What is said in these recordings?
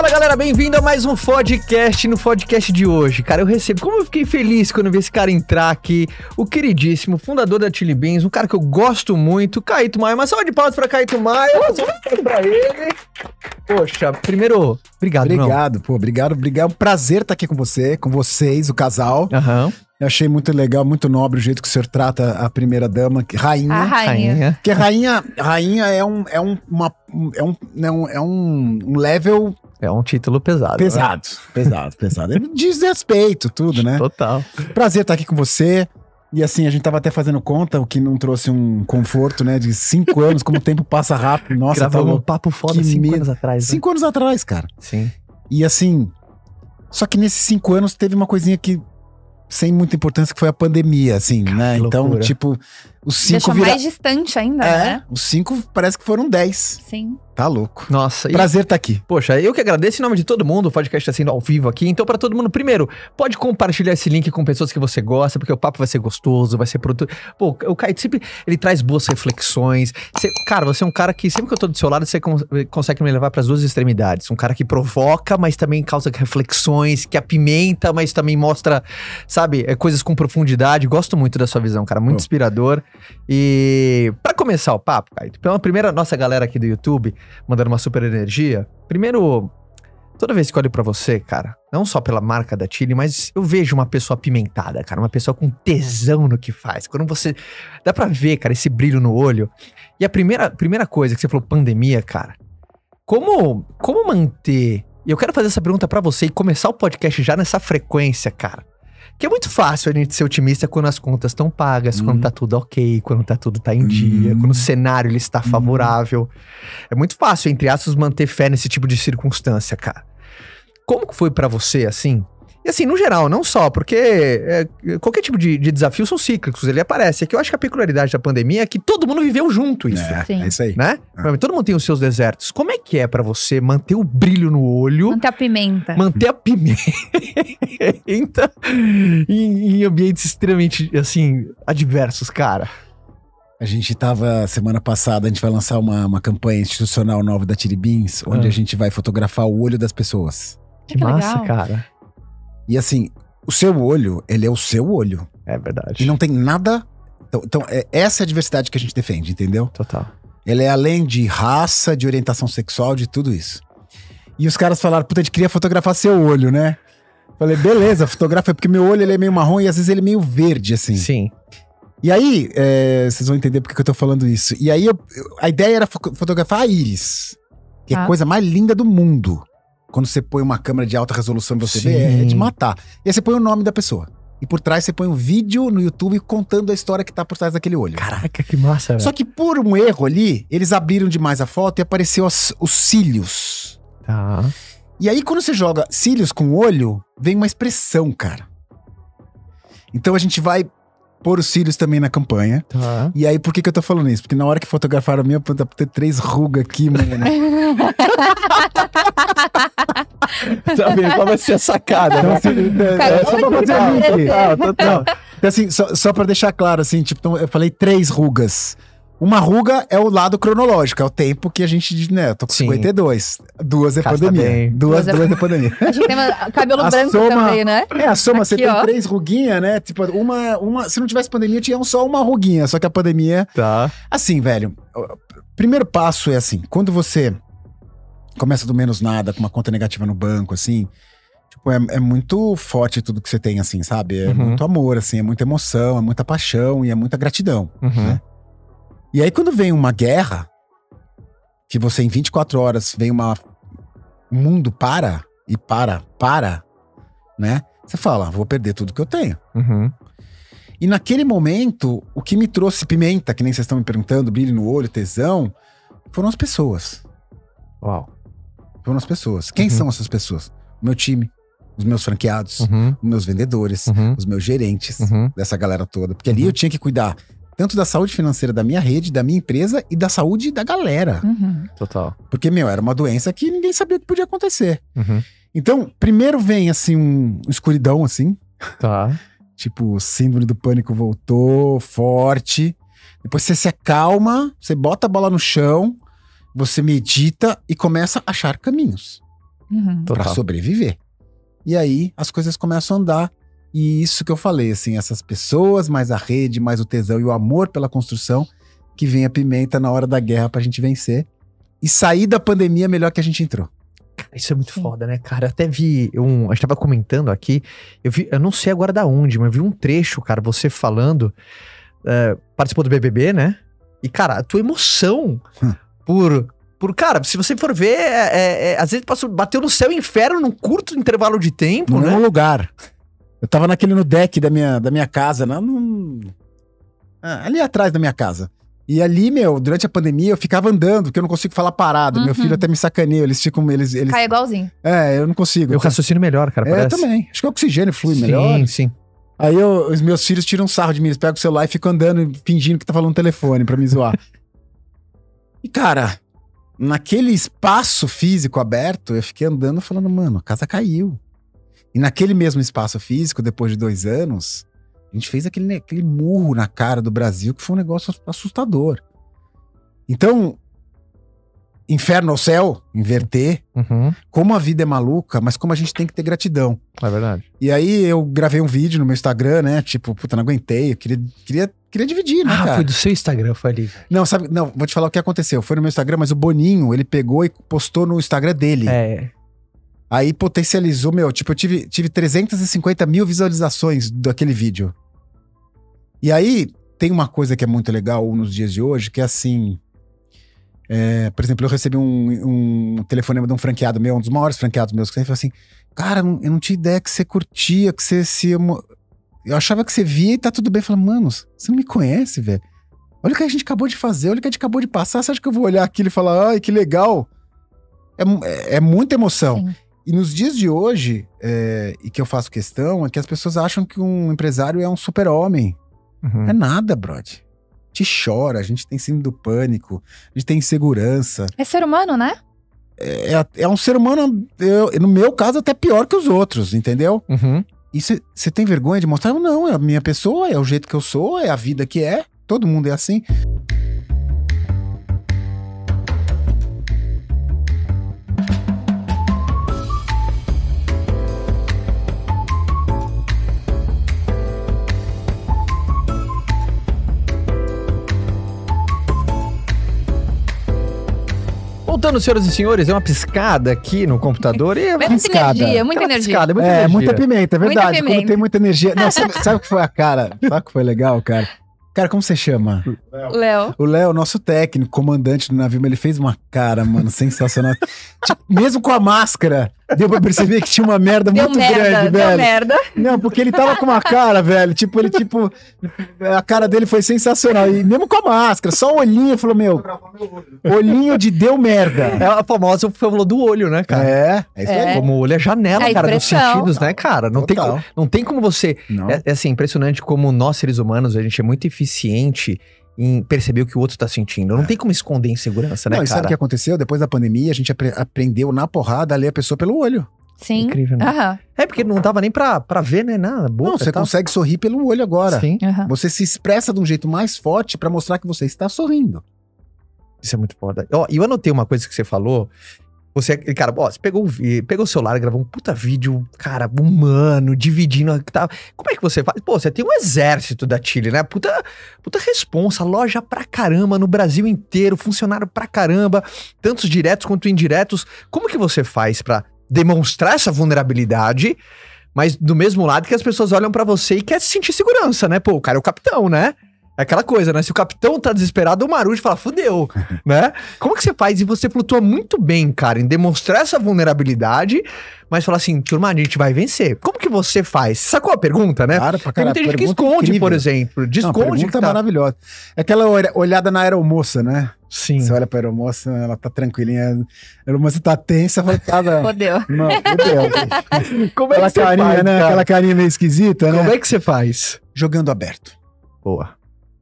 Fala galera, bem-vindo a mais um podcast. No podcast de hoje, cara, eu recebo. Como eu fiquei feliz quando vi esse cara entrar aqui, o queridíssimo fundador da Chili Beans, um cara que eu gosto muito, Caíto Maia. Uma salva de palmas pra Caíto Maia, uma pra ele. Poxa, primeiro, obrigado, Obrigado, pô, obrigado, obrigado. É um prazer estar aqui com você, com vocês, o casal. Aham. Eu achei muito legal, muito nobre o jeito que o senhor trata a primeira dama, que- rainha. A rainha. Porque rainha, rainha é um, é um, uma, é um, é um, é um um level É um título pesado. pesado, pesado, pesado. É desrespeito, tudo, né? né? Total. Prazer estar aqui com você. E assim, a gente tava até fazendo conta, o que não trouxe um conforto, né? De cinco anos, como o tempo passa rápido. Nossa, Gravamos tá um papo foda Que cinco medo. anos atrás. né? Cinco anos atrás, cara. Sim. E assim, só que nesses cinco anos teve uma coisinha que sem muita importância que foi a pandemia, assim, né? que Então, loucura. tipo, os cinco Deixa vira... mais distante ainda, É, né? os cinco parece que foram dez. Sim. Tá louco. Nossa, Prazer estar aqui. Poxa, eu que agradeço em nome de todo mundo, o podcast está sendo ao vivo aqui. Então, para todo mundo, primeiro, pode compartilhar esse link com pessoas que você gosta, porque o papo vai ser gostoso, vai ser produto. Pô, o Caio sempre ele traz boas reflexões. Você- cara, você é um cara que sempre que eu tô do seu lado, você con- consegue me levar para as duas extremidades. Um cara que provoca, mas também causa reflexões, que apimenta, mas também mostra, sabe, é, coisas com profundidade. Gosto muito da sua visão, cara, muito Pô. inspirador. E para começar o papo, Caio, pela primeira nossa galera aqui do YouTube, mandando uma super energia. Primeiro, toda vez que olho pra você, cara, não só pela marca da Chile, mas eu vejo uma pessoa apimentada, cara, uma pessoa com tesão no que faz. Quando você dá pra ver, cara, esse brilho no olho. E a primeira, primeira coisa que você falou, pandemia, cara. Como como manter? E eu quero fazer essa pergunta pra você e começar o podcast já nessa frequência, cara. Que é muito fácil a gente ser otimista quando as contas estão pagas, Uhum. quando tá tudo ok, quando tá tudo tá em dia, Uhum. quando o cenário ele está favorável. É muito fácil, entre aspas, manter fé nesse tipo de circunstância, cara. Como que foi pra você, assim? E assim, no geral, não só, porque é, qualquer tipo de, de desafio são cíclicos, ele aparece. É que eu acho que a peculiaridade da pandemia é que todo mundo viveu junto isso, É, Sim. é isso aí. né? É. Todo mundo tem os seus desertos. Como é que é pra você manter o brilho no olho, Manter a pimenta. manter a pimenta em, em ambientes extremamente, assim, adversos, cara? A gente tava, semana passada, a gente vai lançar uma, uma campanha institucional nova da Tiribins, onde Ah. a gente vai fotografar o olho das pessoas. Que, Que massa, legal. cara. E assim, o seu olho, ele é o seu olho. É verdade. E não tem nada. Então, então, é- essa é a diversidade que a gente defende, entendeu? Total. Ele é além de raça, de orientação sexual, de tudo isso. E os caras falaram, puta, a gente queria fotografar seu olho, né? Falei, beleza, fotografa, porque meu olho ele é meio marrom e às vezes ele é meio verde, assim. Sim. E aí, é, vocês vão entender porque que eu tô falando isso. E aí, eu- eu- a ideia era fo- fotografar a íris, que é a Tá. coisa mais linda do mundo. Quando você põe uma câmera de alta resolução e você Sim. vê, é de matar. E aí você põe o nome da pessoa. E por trás você põe um vídeo no YouTube contando a história que tá por trás daquele olho. Caraca, que massa, velho. Só que por um erro ali, eles abriram demais a foto e apareceu as- os cílios. Tá. E aí, quando você joga cílios com olho, vem uma expressão, cara. Então a gente vai pôr os cílios também na campanha. Tá. E aí, por que, que eu tô falando isso? Porque na hora que fotografaram a minha, puta, ter três rugas aqui, mano. Tá vendo? Qual vai ser a sacada? Então, né? assim, é, é só pra fazer. Total, total. Então, assim, só, só pra deixar claro, assim, tipo, então, eu falei três rugas. Uma ruga é o lado cronológico, é o tempo que a gente, né, eu tô com Sim. 52. Duas é Cara, tá pandemia. bem. Duas, Duas é- duas é pandemia. A gente tem uma- cabelo A branco soma- também, né? É, a soma, você Aqui, tem ó. três ruguinhas, né? Tipo, uma, uma. Se não tivesse pandemia, tinha só uma ruguinha. Só que a pandemia. Tá. Assim, velho. o Primeiro passo é assim: quando você começa do menos nada, com uma conta negativa no banco, assim. Tipo, é, é muito forte tudo que você tem, assim, sabe? É Uhum. muito amor, assim, é muita emoção, é muita paixão e é muita gratidão. Uhum. E aí, quando vem uma guerra, que você em 24 horas vem uma. O mundo para e para, para, né? Você fala, vou perder tudo que eu tenho. Uhum. E naquele momento, o que me trouxe pimenta, que nem vocês estão me perguntando, brilho no olho, tesão, foram as pessoas. Uau. Foram as pessoas. Quem Uhum. são essas pessoas? O meu time, os meus franqueados, Uhum. os meus vendedores, Uhum. os meus gerentes, Uhum. dessa galera toda. Porque ali Uhum. eu tinha que cuidar tanto da saúde financeira da minha rede, da minha empresa e da saúde da galera. Uhum. Total. Porque, meu, era uma doença que ninguém sabia o que podia acontecer. Uhum. Então, primeiro vem, assim, um escuridão, assim. Tá. Tipo, o síndrome do pânico voltou forte. Depois você se acalma, você bota a bola no chão, você medita e começa a achar caminhos. Uhum. Pra Total. sobreviver. E aí as coisas começam a andar. E isso que eu falei, assim, essas pessoas, mais a rede, mais o tesão e o amor pela construção, que vem a pimenta na hora da guerra pra gente vencer. E sair da pandemia melhor que a gente entrou. Isso é muito Sim. foda, né, cara? Eu até vi um. A gente tava comentando aqui. Eu vi, eu não sei agora da onde, mas vi um trecho, cara, você falando. é, participou do BBB, né? E, cara, a tua emoção Hum. por. Por, cara, se você for ver, é, é, é, às vezes passou, bateu no céu e inferno num curto intervalo de tempo, No né? mesmo lugar. Eu tava naquele no deck da minha, da minha casa, na- no- ah, ali atrás da minha casa. E ali, meu, durante a pandemia eu ficava andando, porque eu não consigo falar parado. Meu Uhum. filho até me sacaneia, eles ficam. Eles, eles, Cai igualzinho. é, eu não consigo. Eu raciocínio melhor, cara, é, eu também. Acho que o oxigênio flui sim, melhor. sim. Aí eu- os meus filhos tiram sarro de mim, eles pegam o celular e ficam andando fingindo que tá falando no telefone pra me zoar. e cara, naquele espaço físico aberto, eu fiquei andando falando, mano, a casa caiu. E naquele mesmo espaço físico, depois de dois anos, a gente fez aquele, aquele murro na cara do Brasil que foi um negócio assustador. Então, inferno ao céu, inverter, Uhum, como a vida é maluca, mas como a gente tem que ter gratidão. é verdade. E aí eu gravei um vídeo no meu Instagram, né? Tipo, puta, não aguentei. Eu queria, queria, queria dividir, né, Ah, cara? foi do seu Instagram, foi ali. Não, sabe, não, vou te falar o que aconteceu. Foi no meu Instagram, mas o Boninho, ele pegou e postou no Instagram dele. É. Aí potencializou, meu, tipo, eu tive, tive 350 mil visualizações daquele vídeo. E aí, tem uma coisa que é muito legal nos dias de hoje, que é assim. é, por exemplo, eu recebi um, um telefonema de um franqueado meu, um dos maiores franqueados meus, que sempre falou assim: Cara, eu não tinha ideia que você curtia, que você se. Eu achava que você via e tá tudo bem. Eu falei, mano, você não me conhece, velho. Olha o que a gente acabou de fazer, olha o que a gente acabou de passar. Você acha que eu vou olhar aquilo e falar, ai, que legal? É, é, é muita emoção. Sim. E nos dias de hoje, é, e que eu faço questão, é que as pessoas acham que um empresário é um super-homem. Uhum. É nada, brother. A gente chora, a gente tem síndrome do pânico, a gente tem insegurança. É ser humano, né? É, é um ser humano, eu- no meu caso, até pior que os outros, entendeu? Uhum. E você tem vergonha de mostrar? Não, é a minha pessoa, é o jeito que eu sou, é a vida que é. Todo mundo é assim. Voltando, senhoras e senhores, é uma piscada aqui no computador e é Muita Piscada. energia, muita Aquela energia. piscada, muita é, energia. muita pimenta, é Muita verdade. Quando pimenta. tem muita energia. Não, sabe, sabe o que foi a cara? Sabe o que foi legal, cara? Cara, como você chama? Léo. O Léo, nosso técnico, comandante do navio, ele fez uma cara, mano, sensacional. Tipo, mesmo com a máscara, deu pra perceber que tinha uma merda Deu muito merda, grande, deu velho. merda. Não, porque ele tava com uma cara, velho. Tipo, ele, tipo. A cara dele foi sensacional. E mesmo com a máscara, só o olhinho, falou, meu. Olhinho de deu merda. É a famosa falou do olho, né, cara? É, é isso É. aí. Como o olho é janela, A cara, dos sentidos, né, cara? Não tem, Total. co- não tem como você. Não. É, é assim, impressionante como nós, seres humanos, a gente é muito eficiente em perceber o que o outro tá sentindo. Não tem como esconder insegurança, né, Não, e sabe o cara? que aconteceu? Depois da pandemia, a gente apre- aprendeu na porrada a ler a pessoa pelo olho. Sim. Incrível, né? Aham. É porque não dava nem pra, pra ver, né? Na boca não, você tal. consegue sorrir pelo olho agora. Sim, aham. Você se expressa de um jeito mais forte pra mostrar que você está sorrindo. isso é muito foda. Ó, e eu anotei uma coisa que você falou. Você, cara, ó, você pegou, pegou o celular, gravou um puta vídeo, cara, humano, dividindo. Tá. Como é que você faz? Pô, você tem um exército da Chile, né? Puta, puta responsa, loja pra caramba no Brasil inteiro, funcionário pra caramba, tantos diretos quanto indiretos. Como que você faz pra demonstrar essa vulnerabilidade, mas do mesmo lado que as pessoas olham pra você e querem sentir segurança, né? Pô, o cara é o capitão, né? É aquela coisa, né? Se o capitão tá desesperado, o Marujo fala, fudeu, né? Como que você faz? E você flutua muito bem, cara, em demonstrar essa vulnerabilidade, mas falar assim, turma, a gente vai vencer. Como que você faz? Sacou a pergunta, né? Cara, pra Tem caralho, muita gente que pergunta esconde, incrível. por exemplo. Não, Desconde pergunta que tá... maravilhosa. É aquela olha- olhada na aeromoça, né? Sim. Você olha pra aeromoça, ela tá tranquilinha. A aeromoça tá tensa, fala, cara. Fodeu. Não, Deus. Como Aquela carinha, né? cara? Aquela carinha meio esquisita, né? Como é que você faz? Jogando aberto, Boa,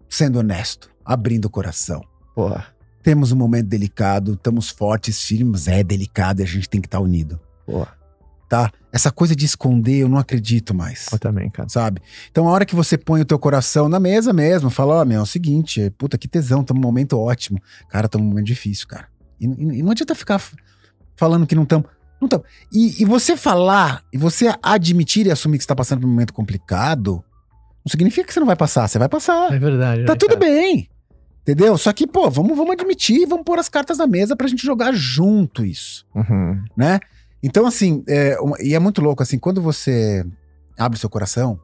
sendo honesto, abrindo o coração. boa. Temos um momento delicado, estamos fortes, firmes, é delicado e a gente tem que estar unido, Boa. tá? Essa coisa de esconder, eu não acredito mais. Eu também, cara. sabe? Então, a hora que você põe o teu coração na mesa mesmo, fala, ó, meu, é o seguinte, puta, que tesão, estamos num momento ótimo. Cara, estamos num momento difícil, cara. E, e- e não adianta ficar falando que não estamos. Não estamos. E, e você falar, e você admitir e assumir que você tá passando por um momento complicado, não significa que você não vai passar, você vai passar. É verdade. Tá né, tudo cara? bem. Entendeu? Só que, pô, vamos, vamos admitir, vamos pôr as cartas na mesa pra gente jogar junto isso, Uhum. né? Então, assim, é, uma- e é muito louco, assim, quando você abre o seu coração,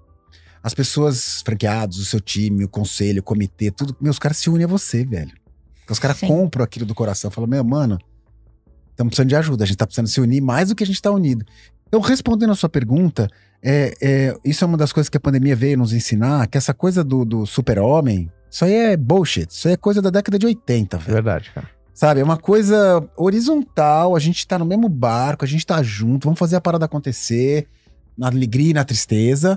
as pessoas franqueados, o seu time, o conselho, o comitê, tudo, meus caras se unem a você, velho. Porque Os caras compram aquilo do coração, falam, meu, mano, estamos precisando de ajuda, a gente tá precisando se unir mais do que a gente tá unido. Então, respondendo a sua pergunta, é, é, isso é uma das coisas que a pandemia veio nos ensinar, que essa coisa do, do super-homem, isso aí é bullshit, isso aí é coisa da década de 80, É velho. verdade, cara. Sabe, é uma coisa horizontal, a gente tá no mesmo barco, a gente tá junto, vamos fazer a parada acontecer, na alegria e na tristeza,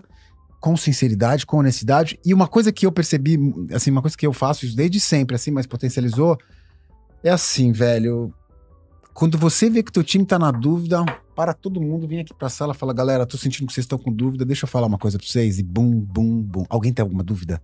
com sinceridade, com honestidade. E uma coisa que eu percebi, assim, uma coisa que eu faço isso desde sempre, assim, mas potencializou, é assim, velho. Quando você vê que o teu time tá na dúvida, para todo mundo, vem aqui pra sala e fala, galera, tô sentindo que vocês estão com dúvida, deixa eu falar uma coisa pra vocês. E bum, bum, bum. Alguém tem alguma dúvida?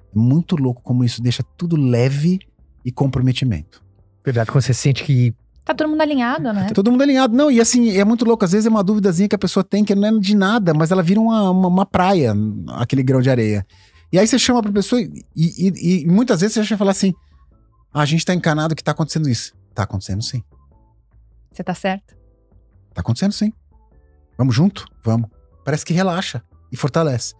É muito louco como isso deixa tudo leve e comprometimento. Verdade, quando você sente que. Tá todo mundo alinhado, né? Todo mundo alinhado. Não, e assim, é muito louco. Às vezes é uma duvidazinha que a pessoa tem que não é de nada, mas ela vira uma, uma, uma praia, aquele grão de areia. E aí você chama pra pessoa e, e- e muitas vezes você já fala assim: ah, a gente tá encanado que tá acontecendo isso. Tá acontecendo sim. Você tá certo. Tá acontecendo sim. Vamos junto? Vamos. Parece que relaxa e fortalece.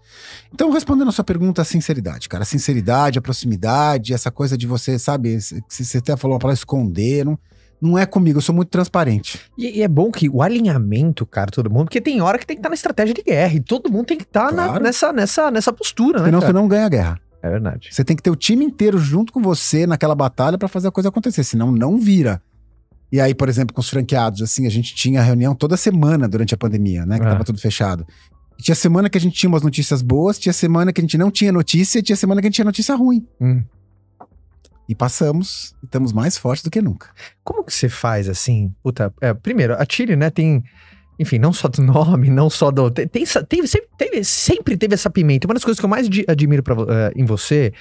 Então, respondendo a sua pergunta, a sinceridade, cara. A sinceridade, a proximidade, essa coisa de você, sabe, você até falou uma palavra esconder, não, não é comigo, eu sou muito transparente. E, e é bom que o alinhamento, cara, todo mundo, porque tem hora que tem que estar na estratégia de guerra e todo mundo tem que estar na- Claro. nessa, nessa, nessa postura, né? Senão você não ganha a guerra. É verdade. Você tem que ter o time inteiro junto com você naquela batalha pra fazer a coisa acontecer, senão não vira. E aí, por exemplo, com os franqueados, assim, a gente tinha reunião toda semana durante a pandemia, né? Que É. tava tudo fechado. E tinha semana que a gente tinha umas notícias boas, tinha semana que a gente não tinha notícia, e tinha semana que a gente tinha notícia ruim. Hum. E passamos, e estamos mais fortes do que nunca. Como que você faz assim? Puta, é, primeiro, a Chile, né, tem. Enfim, não só do nome, não só do. Tem, tem, sempre, teve, sempre teve essa pimenta. Uma das coisas que eu mais admiro pra, eh, em você.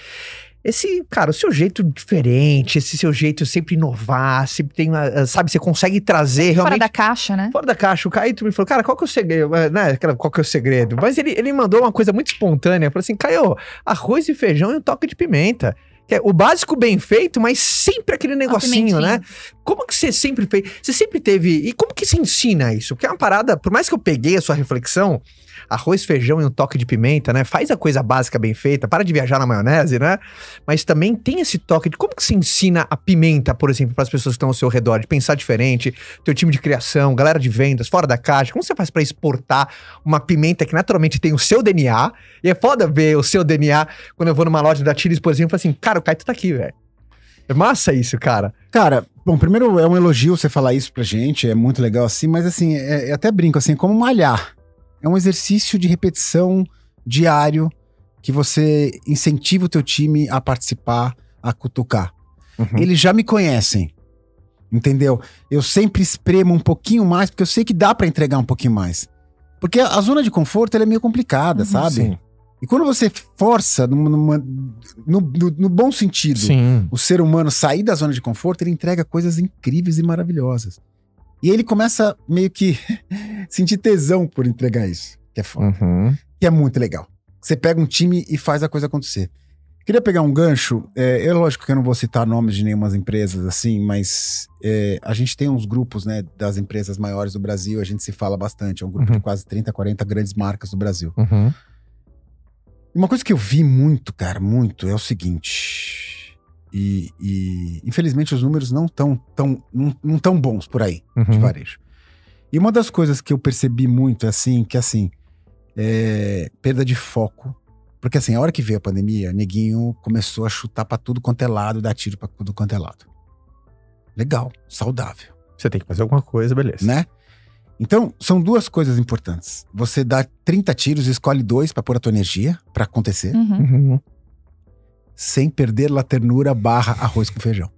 Esse, cara, o seu jeito diferente, esse seu jeito sempre inovar, sempre tem, uma, eh, sabe, você consegue trazer Fora realmente da caixa, né? Fora da caixa, o Caio me falou, cara, qual que é o segredo? Eh, Né? Qual que é o segredo? Mas ele, ele mandou uma coisa muito espontânea. Falou assim, Caio, arroz e feijão e um toque de pimenta. Que é o básico bem feito, mas sempre aquele negocinho, né? Como que você sempre fez? Você sempre teve. E como que se ensina isso? Porque é uma parada, por mais que eu peguei a sua reflexão, arroz, feijão e um toque de pimenta, né? Faz a coisa básica bem feita, para de viajar na maionese, né? Mas também tem esse toque de como que se ensina a pimenta, por exemplo, para as pessoas que estão ao seu redor, de pensar diferente, teu time de criação, galera de vendas, fora da caixa. Como você faz para exportar uma pimenta que naturalmente tem o seu DNA? E é foda ver o seu DNA quando eu vou numa loja da Chili's, por exemplo, e falo assim, cara, o Caio tá aqui, velho. É massa isso, cara. Cara, bom, primeiro é um elogio você falar isso pra gente, é muito legal assim, mas assim, é, eu até brinco assim, como malhar. É um exercício de repetição diário que você incentiva o teu time a participar, a cutucar. Uhum. Eles já me conhecem. Entendeu? Eu sempre espremo um pouquinho mais, porque eu sei que dá pra entregar um pouquinho mais. Porque a zona de conforto é meio complicada, Uhum. sabe? Sim. E quando você força, numa- numa- no, no- no bom sentido, Sim. o ser humano sair da zona de conforto, ele entrega coisas incríveis e maravilhosas. E ele começa meio que sentir tesão por entregar isso, que é foda, Uhum. que é muito legal. Você pega um time e faz a coisa acontecer. Queria pegar um gancho, é, é lógico que eu não vou citar nomes de nenhumas empresas assim, mas é, a gente tem uns grupos né, das empresas maiores do Brasil, a gente se fala bastante, é um grupo Uhum. de quase 30, 40 grandes marcas do Brasil. Uhum. Uma coisa que eu vi muito, cara, muito, é o seguinte. E, e, infelizmente os números não tão, tão, não, não tão bons por aí, de Uhum. varejo. E uma das coisas que eu percebi muito é assim, que assim, é perda de foco. Porque assim, a hora que veio a pandemia, neguinho começou a chutar pra tudo quanto é lado, dar tiro pra tudo quanto é lado. Legal, saudável Você tem que fazer alguma coisa, beleza. né? Então, são duas coisas importantes. Você dá 30 tiros, escolhe dois pra pôr a tua energia pra acontecer, Uhum. Uhum. Sem perder la ternura barra arroz com feijão.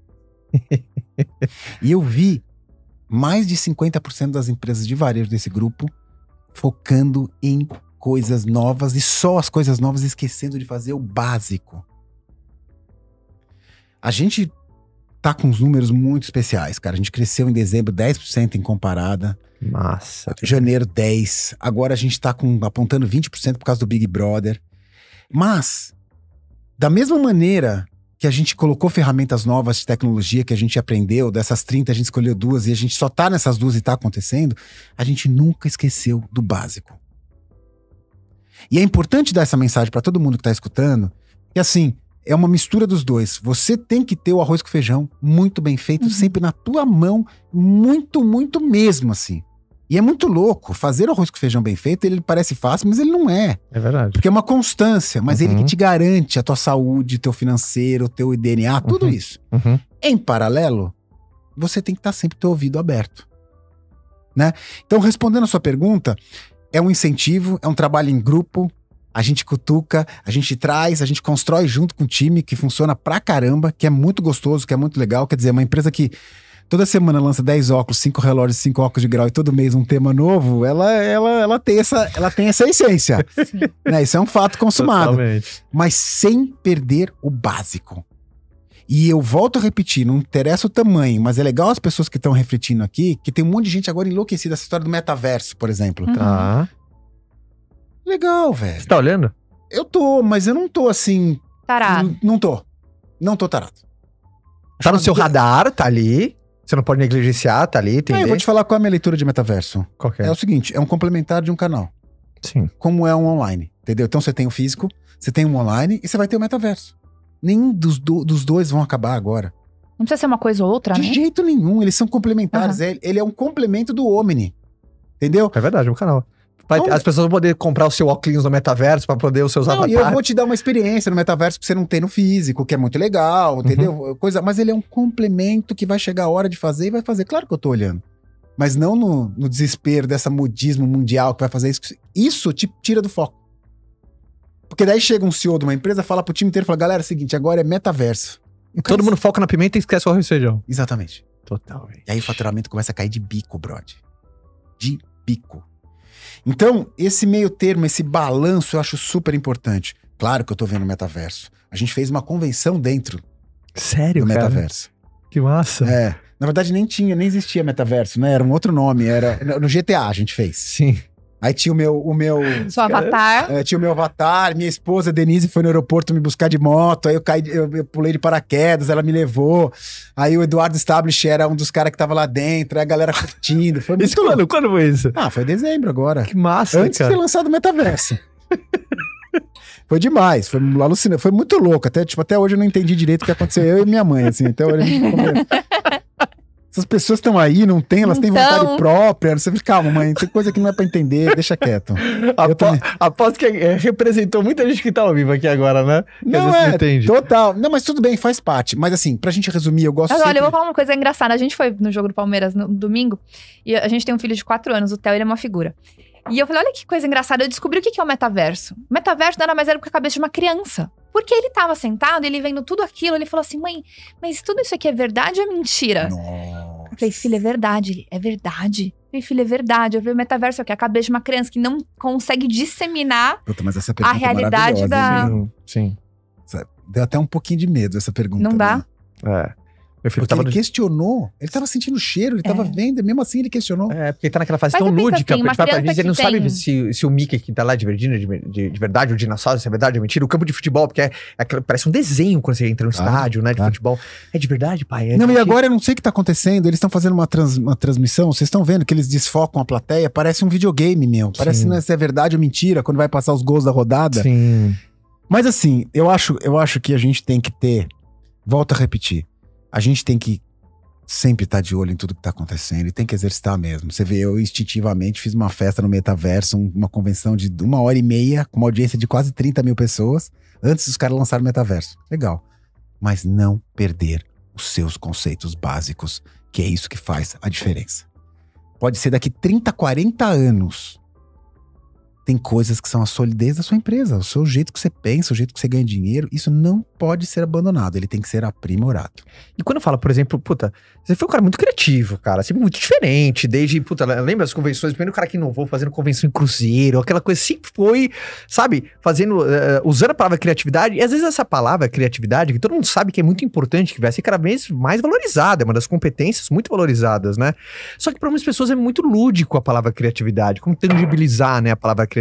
e eu vi mais de 50% das empresas de varejo desse grupo focando em coisas novas e só as coisas novas esquecendo de fazer o básico. A gente tá com uns números muito especiais, cara. A gente cresceu em dezembro 10% em comparada. Massa. Janeiro 10. Agora a gente tá com, apontando 20% por causa do Big Brother. Mas, da mesma maneira que a gente colocou ferramentas novas de tecnologia que a gente aprendeu, dessas 30 a gente escolheu duas e a gente só tá nessas duas e tá acontecendo, a gente nunca esqueceu do básico. E é importante dar essa mensagem para todo mundo que tá escutando, que assim, é uma mistura dos dois. Você tem que ter o arroz com feijão muito bem feito, Uhum. sempre na tua mão, muito, muito mesmo assim. E é muito louco, fazer o arroz com feijão bem feito, ele parece fácil, mas ele não é. É verdade. Porque é uma constância, mas ele Uhum. que te garante a tua saúde, teu financeiro, teu DNA, tudo Uhum. isso. Uhum. Em paralelo, você tem que estar sempre teu ouvido aberto. Né? Então, respondendo a sua pergunta, é um incentivo, é um trabalho em grupo. A gente cutuca, a gente traz, a gente constrói junto com o time que funciona pra caramba, que é muito gostoso, que é muito legal. Quer dizer, é uma empresa que toda semana lança 10 óculos, 5 relógios, 5 óculos de grau e todo mês um tema novo, ela, ela, ela, tem, essa, ela tem essa essência. Né? Isso é um fato consumado Totalmente. mas sem perder o básico. E eu volto a repetir, não interessa o tamanho, mas é legal as pessoas que estão refletindo aqui, que tem um monte de gente agora enlouquecida, essa história do metaverso, por exemplo. Uhum. Tá. Legal, velho. Você tá olhando? Eu tô, mas eu não tô assim. Tarado. Não tô. Não tô tarado. Tá no seu radar, tá ali. Você não pode negligenciar, tá ali, Ah, entendeu? eu vou te falar qual é a minha leitura de metaverso. Qual que É. é? o seguinte, é um complementar de um canal, Sim. como é um online, entendeu? Então você tem o físico, você tem um online e você vai ter o metaverso. Nenhum dos, do- dos dois vão acabar agora. Não precisa ser uma coisa ou outra, De né? jeito nenhum, eles são complementares. É- Ele é um complemento do Omni. Entendeu? É verdade, é um canal. Não, as pessoas vão poder comprar o seu óculos no metaverso pra poder os seus Não, e eu avatares. vou te dar uma experiência no metaverso que você não tem no físico, que é muito legal, entendeu? Uhum. Coisa, mas ele é um complemento que vai chegar a hora de fazer e vai fazer. Claro que eu tô olhando. Mas não no, no desespero dessa modismo mundial que vai fazer isso. Isso te tira do foco. Porque daí chega um CEO de uma empresa, fala pro time inteiro, fala, galera, é o seguinte, agora é metaverso. Todo mundo foca na pimenta e esquece o arroz e feijão. Exatamente. Totalmente. E aí o faturamento começa a cair de bico, brother. De bico. Então, esse meio termo, esse balanço, eu acho super importante. Claro que eu tô vendo o metaverso. A gente fez uma convenção dentro Sério, do cara? metaverso. Que massa. É. Na verdade, nem tinha, nem existia metaverso, né? Era um outro nome. Era no GTA a gente fez. Sim. Aí tinha o meu, o meu, Seu avatar. é, tinha o meu avatar, minha esposa Denise foi no aeroporto me buscar de moto, aí eu caí, eu, eu pulei de paraquedas, ela me levou. Aí o Eduardo Stablish era um dos caras que tava lá dentro, aí a galera curtindo. Foi Isso muito quando? Quando foi isso? Ah, foi dezembro agora. Que massa, Antes de cara. ter lançado o metaverso. foi demais, foi alucinante, foi muito louco. Até, tipo, até hoje eu não entendi direito o que aconteceu. Eu e minha mãe, assim, até hoje a gente ficou meio- Essas pessoas estão aí, não tem, elas têm Então. vontade própria. Você fica, calma, mãe, tem coisa que não é pra entender, deixa quieto. Apo- também. Aposto que é, representou muita gente que tá ao vivo aqui agora, né? Não é, entende. total. Não, mas tudo bem, faz parte. Mas assim, pra gente resumir, eu gosto Mas olha, sempre... eu vou falar uma coisa engraçada. A gente foi no jogo do Palmeiras no domingo e a gente tem um filho de 4 anos, o Theo, ele é uma figura. E eu falei, olha que coisa engraçada, eu descobri o que que é o metaverso. O metaverso nada mais era do que a cabeça de uma criança. Porque ele tava sentado, ele vendo tudo aquilo, ele falou assim, mãe, mas tudo isso aqui é verdade ou é mentira? Nossa. Eu falei, filho, é verdade. Ele, é verdade. Eu falei, filho, é verdade. Eu falei, o metaverso é o quê? A cabeça de uma criança que não consegue disseminar Puta, mas essa pergunta a realidade é da- Sim. Sim. Deu até um pouquinho de medo essa pergunta. Não dá? né? É. Meu filho Porque tava ele no... questionou, ele tava sentindo o cheiro, ele tava É. vendo, e mesmo assim ele questionou. É, porque ele tá naquela fase Mas tão lúdica. assim, porque, tipo, vezes ele não que sabe tem- se, se o Mickey que tá lá de verdade, de, de, de verdade, o dinossauro, se é verdade ou mentira. O campo de futebol, porque é, é parece um desenho quando você entra no Claro, estádio, né, de claro. futebol. É de verdade, pai? É não, e agora eu não sei o que tá acontecendo. Eles estão fazendo uma, trans- uma transmissão. Vocês estão vendo que eles desfocam a plateia? Parece um videogame, meu. Parece Sim. né, se é verdade ou mentira quando vai passar os gols da rodada. Sim. Mas assim, eu acho, eu acho que a gente tem que ter. Volto a repetir. A gente tem que sempre estar de olho em tudo que tá acontecendo e tem que exercitar mesmo. Você vê, eu instintivamente fiz uma festa no metaverso, um- uma convenção de uma hora e meia, com uma audiência de quase 30 mil pessoas, antes dos caras lançarem o metaverso. Legal. Mas não perder os seus conceitos básicos, que é isso que faz a diferença. Pode ser daqui 30, 40 anos. Tem coisas que são a solidez da sua empresa, o seu jeito que você pensa, o jeito que você ganha dinheiro. Isso não pode ser abandonado, ele tem que ser aprimorado. E quando fala, por exemplo, puta, você foi um cara muito criativo, cara, sempre muito diferente, desde, puta, lembra as convenções? Primeiro o cara que inovou fazendo convenção em cruzeiro, aquela coisa, sempre foi, sabe, fazendo, uh, usando a palavra criatividade, e às vezes essa palavra criatividade, que todo mundo sabe que é muito importante, que vai ser cada vez mais valorizada, é uma das competências muito valorizadas, né? Só que para algumas pessoas é muito lúdico a palavra criatividade, como tangibilizar, né, a palavra criatividade.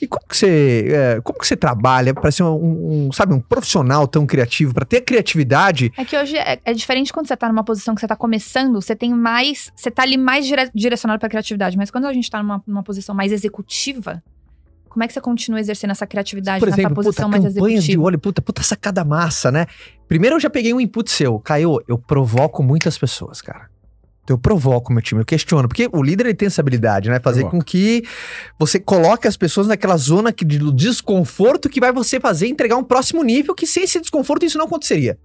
E como que você, é, como que você trabalha para ser um, um, sabe, um profissional tão criativo, para ter criatividade? É que hoje é, é, diferente quando você tá numa posição que você tá começando, você tem mais, você tá ali mais dire, direcionado para criatividade, mas quando a gente tá numa, numa posição mais executiva, como é que você continua exercendo essa criatividade Por exemplo, nessa posição puta, mais executiva? de olho, puta, puta sacada massa, né? Primeiro eu já peguei um input seu. Caio, eu provoco muitas pessoas, cara. Então eu provoco meu time, eu questiono. Porque o líder ele tem essa habilidade, né? Fazer com que você coloque as pessoas naquela zona que, de desconforto que vai você fazer entregar um próximo nível que sem esse desconforto isso não aconteceria.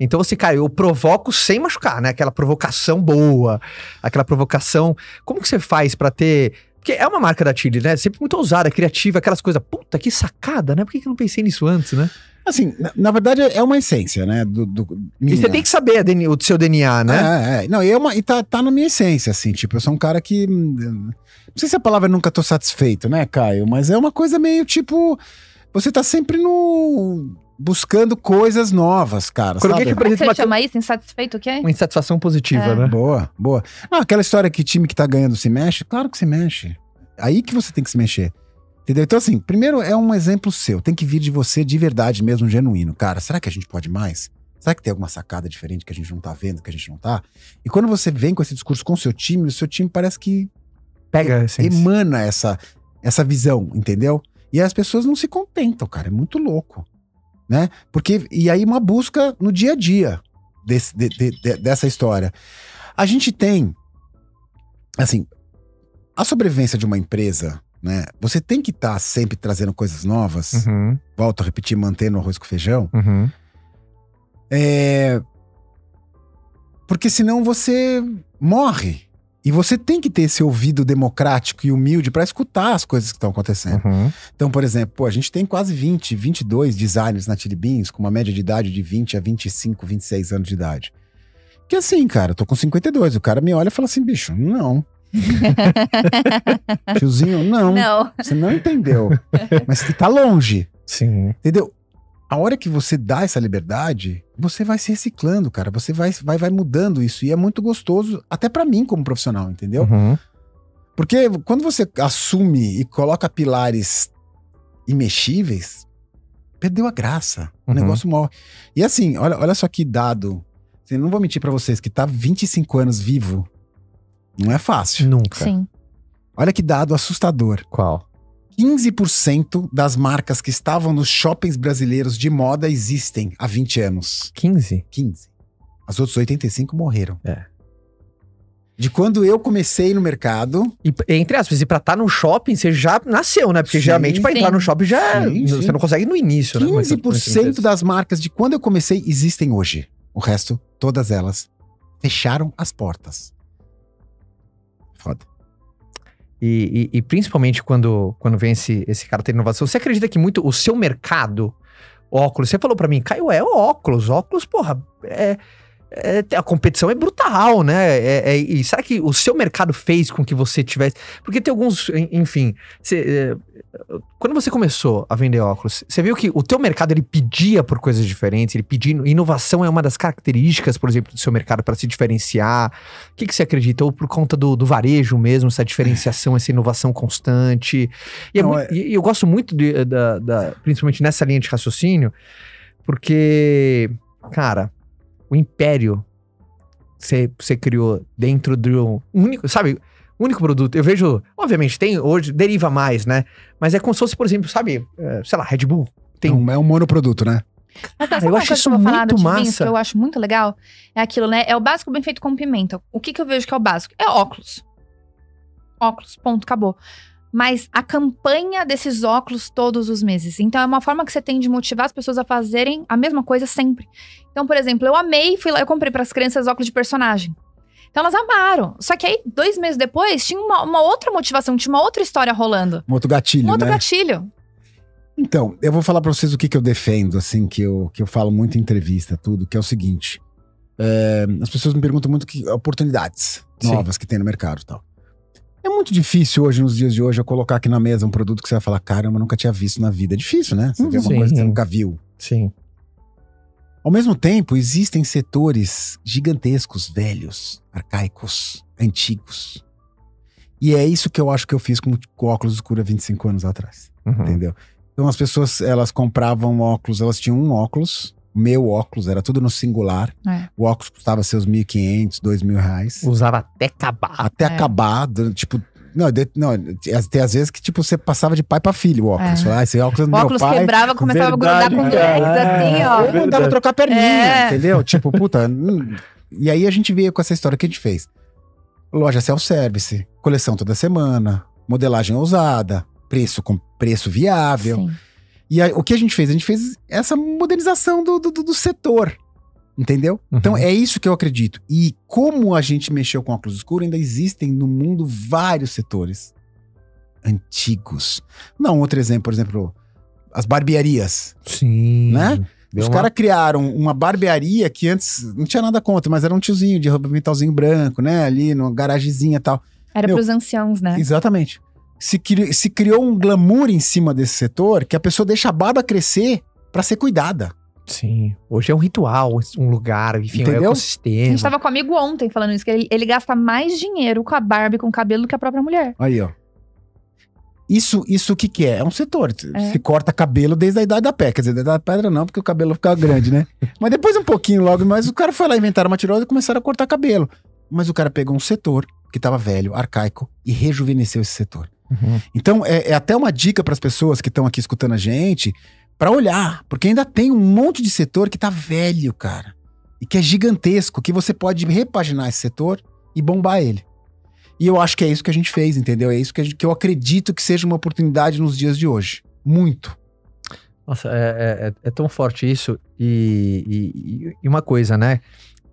Então você, cara, eu provoco sem machucar, né? Aquela provocação boa, aquela provocação. Como que você faz para ter. Porque é uma marca da Chile, né? Sempre muito ousada, criativa, aquelas coisas. Puta, que sacada, né? Por que, que eu não pensei nisso antes, né? Assim, na, na, verdade é uma essência, né? Do, do e você tem que saber o seu DNA, né? É, é. Não, e, é uma, e tá, tá na minha essência, assim. Tipo, eu sou um cara que. Não sei se a palavra é nunca tô satisfeito, né, Caio? Mas é uma coisa meio tipo. Você tá sempre no. Buscando coisas novas, cara. Por que, que, você chama isso? Insatisfeito o quê? Uma insatisfação positiva, é. né? Boa, boa. Não, aquela história que time que tá ganhando se mexe, claro que se mexe. Aí que você tem que se mexer. Entendeu? Então, assim, primeiro é um exemplo seu. Tem que vir de você de verdade mesmo, genuíno. Cara, será que a gente pode mais? Será que tem alguma sacada diferente que a gente não tá vendo, que a gente não tá? E quando você vem com esse discurso com o seu time, o seu time parece que pega, emana essa, essa visão, entendeu? E as pessoas não se contentam, cara. É muito louco. Né? Porque, e aí, uma busca no dia a dia desse, de, de, de, dessa história. A gente tem, assim, a sobrevivência de uma empresa né? Você tem que estar tá sempre trazendo coisas novas. Uhum. Volto a repetir, mantendo o arroz com feijão. Uhum. É... Porque senão você morre. E você tem que ter esse ouvido democrático e humilde para escutar as coisas que estão acontecendo. Uhum. Então, por exemplo, pô, a gente tem quase 20, 22 designers na Chili Beans, com uma média de idade de 20 a 25, 26 anos de idade. Que assim, cara, eu tô com 52. O cara me olha e fala assim, bicho, não. Tiozinho, não. Não. Você não entendeu. Mas que tá longe. Sim. Entendeu? A hora que você dá essa liberdade, você vai se reciclando, cara. Você vai, vai, vai mudando isso. E é muito gostoso, até para mim como profissional, entendeu? Uhum. Porque quando você assume e coloca pilares imexíveis, perdeu a graça. O uhum. negócio morre. E assim, olha, olha só que dado. Eu não vou mentir para vocês que tá 25 anos vivo não é fácil. Nunca. Sim. Olha que dado assustador. Qual? 15% das marcas que estavam nos shoppings brasileiros de moda existem há 20 anos. 15? 15. As outras 85 morreram. É. De quando eu comecei no mercado. E, entre aspas, e pra estar tá no shopping, você já nasceu, né? Porque sim, geralmente pra sim. entrar no shopping já. Sim, você não consegue no início, 15% né? 15% das marcas de quando eu comecei existem hoje. O resto, todas elas, fecharam as portas. Foda. E, e, e, principalmente quando, quando vem esse, esse caráter inovação, você acredita que muito o seu mercado, óculos, você falou para mim, Caio, é óculos, óculos, porra, é, é, a competição é brutal, né? É, é, e será que o seu mercado fez com que você tivesse. Porque tem alguns, enfim. Você, é, quando você começou a vender óculos, você viu que o teu mercado ele pedia por coisas diferentes, ele pedia. Inovação é uma das características, por exemplo, do seu mercado para se diferenciar. O que, que você acredita? Ou por conta do, do varejo mesmo, essa diferenciação, essa inovação constante. E, é Não, muito, e eu gosto muito, de, da, da, principalmente nessa linha de raciocínio, porque, cara o império você, você criou dentro do único, sabe, único produto. Eu vejo, obviamente, tem hoje, deriva mais, né? Mas é como se fosse, por exemplo, sabe, é, sei lá, Red Bull. Tem... É um monoproduto, né? Mas, Cara, eu acho isso muito massa. que eu acho muito legal é aquilo, né? É o básico bem feito com pimenta. O que, que eu vejo que é o básico? É óculos. Óculos, ponto, acabou mas a campanha desses óculos todos os meses. Então é uma forma que você tem de motivar as pessoas a fazerem a mesma coisa sempre. Então, por exemplo, eu amei, fui lá, eu comprei para as crianças óculos de personagem. Então elas amaram. Só que aí, dois meses depois, tinha uma, uma outra motivação, tinha uma outra história rolando. Um outro gatilho, Um outro né? gatilho. Então, eu vou falar pra vocês o que, que eu defendo, assim, que eu, que eu falo muito em entrevista, tudo, que é o seguinte. É, as pessoas me perguntam muito que oportunidades Sim. novas que tem no mercado e tal. É muito difícil hoje, nos dias de hoje, eu colocar aqui na mesa um produto que você vai falar, caramba, eu nunca tinha visto na vida. É difícil, né? Você vê uma Sim. coisa que você nunca viu. Sim. Ao mesmo tempo, existem setores gigantescos, velhos, arcaicos, antigos. E é isso que eu acho que eu fiz com, o óculos escuro há 25 anos atrás. Uhum. Entendeu? Então as pessoas, elas compravam óculos, elas tinham um óculos, meu óculos, era tudo no singular. É. O óculos custava seus 1.500, 2.000 reais. Usava até acabar. Até É. acabar, tipo... Não, de- não, tem às vezes que tipo você passava de pai pra filho o óculos. É. Ah, esse óculos é do O meu óculos pai. quebrava, começava verdade, a grudar com cara. gás, assim, ó. Ou mandava trocar perninha, É. entendeu? Tipo, puta. hum. E aí a gente veio com essa história que a gente fez. Loja self-service, coleção toda semana, modelagem ousada, preço com preço viável. Sim. E aí, o que a gente fez? A gente fez essa modernização do, do, do- setor. Entendeu? Uhum. Então é isso que eu acredito. E como a gente mexeu com óculos escuros, ainda existem no mundo vários setores antigos. Não, um outro exemplo, por exemplo, as barbearias. Sim. Né? Deu Os uma- caras criaram uma barbearia que antes não tinha nada contra, mas era um tiozinho de roupa mentalzinho branco, né? Ali numa garagezinha e tal. Era Meu, pros anciãos, né? Exatamente. Se, cri- se criou um glamour em cima desse setor que a pessoa deixa a barba crescer pra ser cuidada. Sim. Hoje é um ritual, um lugar, enfim, é um Entendeu? A ecossistema. gente tava com um amigo ontem falando isso, que ele, ele gasta mais dinheiro com a Barbie, com o cabelo, do que a própria mulher. Aí, ó. Isso, isso o que que é? É um setor. É. Se corta cabelo desde a idade da pedra. Quer dizer, da idade da pedra não, porque o cabelo fica grande, né? Mas depois um pouquinho logo, mas o cara foi lá inventar uma tirosa e começaram a cortar cabelo. Mas o cara pegou um setor que tava velho, arcaico, e rejuvenesceu esse setor. Uhum. Então, é, é até uma dica para as pessoas que estão aqui escutando a gente, para olhar, porque ainda tem um monte de setor que tá velho, cara, e que é gigantesco, que você pode repaginar esse setor e bombar ele. E eu acho que é isso que a gente fez, entendeu? É isso que, gente- que eu acredito que seja uma oportunidade nos dias de hoje. Muito. Nossa, é, é- é- é tão forte isso. E, e- e uma coisa, né?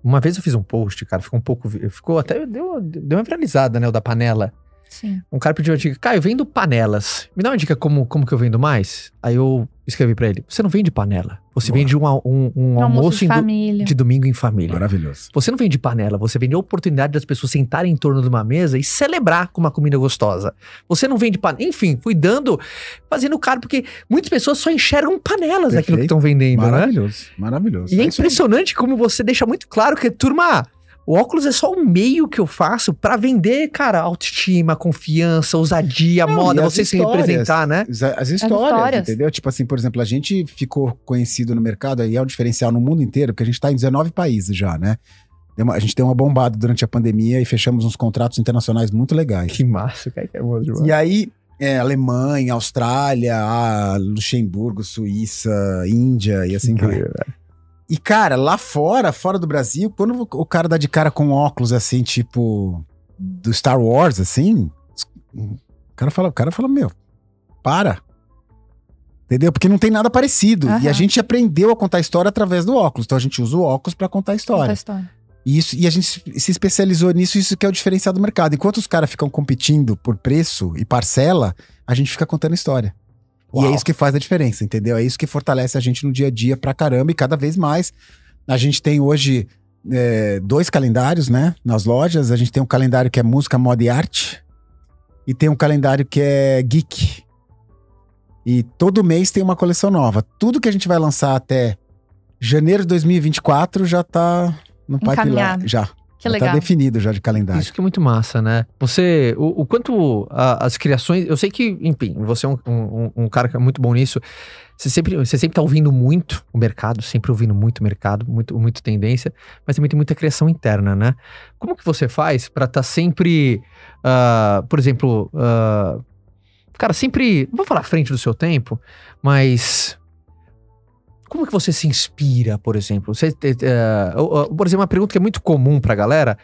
Uma vez eu fiz um post, cara, ficou um pouco. Ficou até. Deu, deu uma viralizada, né? O da panela. Sim. Um cara pediu uma dica. Caio, eu vendo panelas. Me dá uma dica como, como que eu vendo mais? Aí eu escrevi pra ele: Você não vende panela. Você Boa. vende um, um, um Um almoço almoço de em do- de domingo em família. Maravilhoso. Você não vende panela, você vende a oportunidade das pessoas sentarem em torno de uma mesa e celebrar com uma comida gostosa. Você não vende panela. Enfim, fui dando, fazendo caro, porque muitas pessoas só enxergam panelas daquilo que Perfeito. estão vendendo, né? Maravilhoso. Maravilhoso. E é aí. impressionante como você deixa muito claro que, turma, o óculos é só o meio que eu faço pra vender, cara, autoestima, confiança, ousadia, Não, moda, as você se representar, né? As, as histórias, histórias. entendeu? Tipo assim, por exemplo, a gente ficou conhecido no mercado, aí é um diferencial no mundo inteiro, porque a gente tá em 19 países já, né? A gente deu uma bombada durante a pandemia e fechamos uns contratos internacionais muito legais. Que massa, cara, que é bom demais. E aí, é, Alemanha, Austrália, ah, Luxemburgo, Suíça, Índia e assim vai. E, cara, lá fora, fora do Brasil, quando o cara dá de cara com óculos assim, tipo, do Star Wars, assim, o cara fala, o cara fala, meu, para. Entendeu? Porque não tem nada parecido. E a gente aprendeu a contar história através do óculos. Então a gente usa o óculos pra contar a Conta história. história. E, isso, e a gente se- se especializou nisso, isso que é o diferencial do mercado. Enquanto os caras ficam competindo por preço e parcela, a gente fica contando história. E Uau. é isso que faz a diferença, entendeu? É isso que fortalece a gente no dia a dia pra caramba e cada vez mais. A gente tem hoje é, dois calendários, né? Nas lojas. A gente tem um calendário que é música, moda e arte. E tem um calendário que é geek. E todo mês tem uma coleção nova. Tudo que a gente vai lançar até janeiro de 2024 já tá no pipeline. Já. Que já legal. tá definido já de calendário. Isso que é muito massa, né? Você, o, o quanto a- as criações, eu sei que, enfim, você é um, um- um cara que é muito bom nisso. Você sempre, você sempre tá ouvindo muito o mercado, sempre ouvindo muito o mercado, muito, muito tendência, mas também tem muita criação interna, né? Como que você faz pra estar sempre, ah, por exemplo, ah, cara, sempre, não vou falar à frente do seu tempo, mas como que você se inspira, por exemplo? Você, ou- ou, por exemplo, uma pergunta que é muito comum pra galera.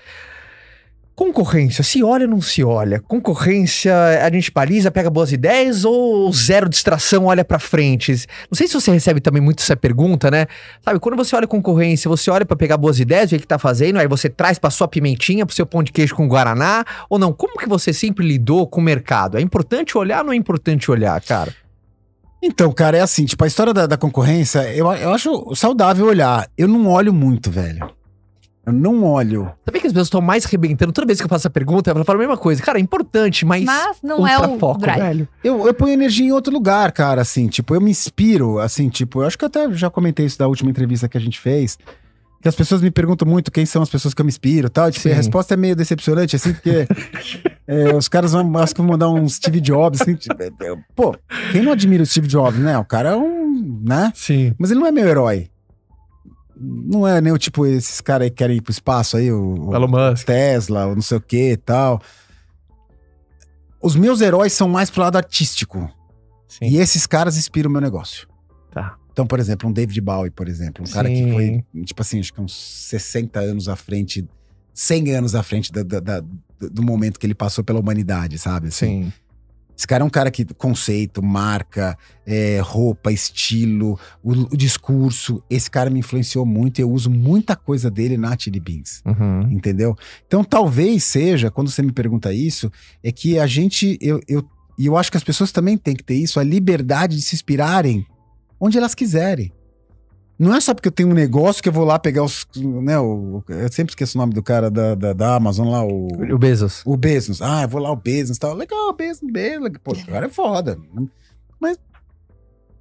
Concorrência, se olha ou não se olha? Concorrência, a gente baliza, pega boas ideias ou zero distração, olha pra frente? Não sei se você recebe também muito essa pergunta, né? Sabe, quando você olha concorrência, você olha pra pegar boas ideias, ver o que tá fazendo, aí você traz pra sua pimentinha, pro seu pão de queijo com guaraná, ou não? Como que você sempre lidou com o mercado? É importante olhar ou não é importante olhar, cara? Então, cara, é assim, tipo, a história da, da concorrência, eu, eu acho saudável olhar. Eu não olho muito, velho. Eu não olho. Sabia que as pessoas estão mais arrebentando? Toda vez que eu faço essa pergunta, ela fala a mesma coisa. Cara, é importante, mas. Mas não é o foco, drive. velho. Eu, eu ponho energia em outro lugar, cara, assim, tipo, eu me inspiro, assim, tipo, eu acho que eu até já comentei isso da última entrevista que a gente fez. Que as pessoas me perguntam muito quem são as pessoas que eu me inspiro tal. Tipo, e a resposta é meio decepcionante, assim, porque é, os caras vão, acho que vão mandar um Steve Jobs, assim, tipo, é, é, pô, quem não admira o Steve Jobs, né? O cara é um, né? Sim. Mas ele não é meu herói. Não é nem o tipo esses caras que querem ir pro espaço aí, o, o Elon Musk. Tesla, ou não sei o que e tal. Os meus heróis são mais pro lado artístico. Sim. E esses caras inspiram o meu negócio. Tá. Então, por exemplo, um David Bowie, por exemplo. Um cara que Sim. foi, tipo assim, acho que uns 60 anos à frente, 100 anos à frente da- da- da- do do momento que ele passou pela humanidade, sabe? Assim, Sim. esse cara é um cara que conceito, marca, é, roupa, estilo, o, o discurso. Esse cara me influenciou muito e eu uso muita coisa dele na Chili Beans. Uhum. Entendeu? Então, talvez seja, quando você me pergunta isso, é que a gente, eu, eu, e eu acho que as pessoas também têm que ter isso, a liberdade de se inspirarem onde elas quiserem. Não é só porque eu tenho um negócio que eu vou lá pegar os. Né, o, eu sempre esqueço o nome do cara da, da, da Amazon lá, o. O Bezos. O Bezos. Ah, eu vou lá, o Bezos e tal. Legal, Bezos, Bezos. Pô, o cara é foda. Mas.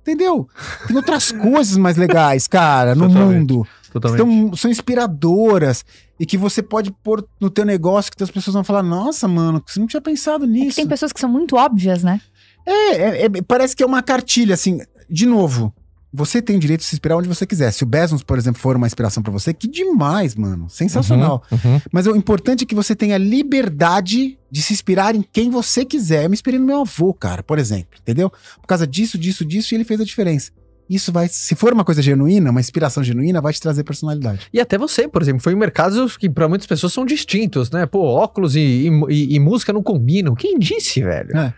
Entendeu? Tem outras coisas mais legais, cara, no Totalmente. mundo. Totalmente. Então, são inspiradoras e que você pode pôr no teu negócio que as pessoas vão falar: Nossa, mano, você não tinha pensado É que nisso. tem pessoas que são muito óbvias, né? É, é, é, parece que é uma cartilha, assim. De novo, você tem o direito de se inspirar onde você quiser. Se o Bezos, por exemplo, for uma inspiração pra você, que demais, mano. Sensacional. Uhum, uhum. Mas o importante é que você tenha liberdade de se inspirar em quem você quiser. Eu me inspirei no meu avô, cara, por exemplo, entendeu? Por causa disso, disso, disso, e ele fez a diferença. Isso vai, se for uma coisa genuína, uma inspiração genuína, vai te trazer personalidade. E até você, por exemplo, foi em mercados que pra muitas pessoas são distintos, né? Pô, óculos e, e- e- e música não combinam. Quem disse, velho? É.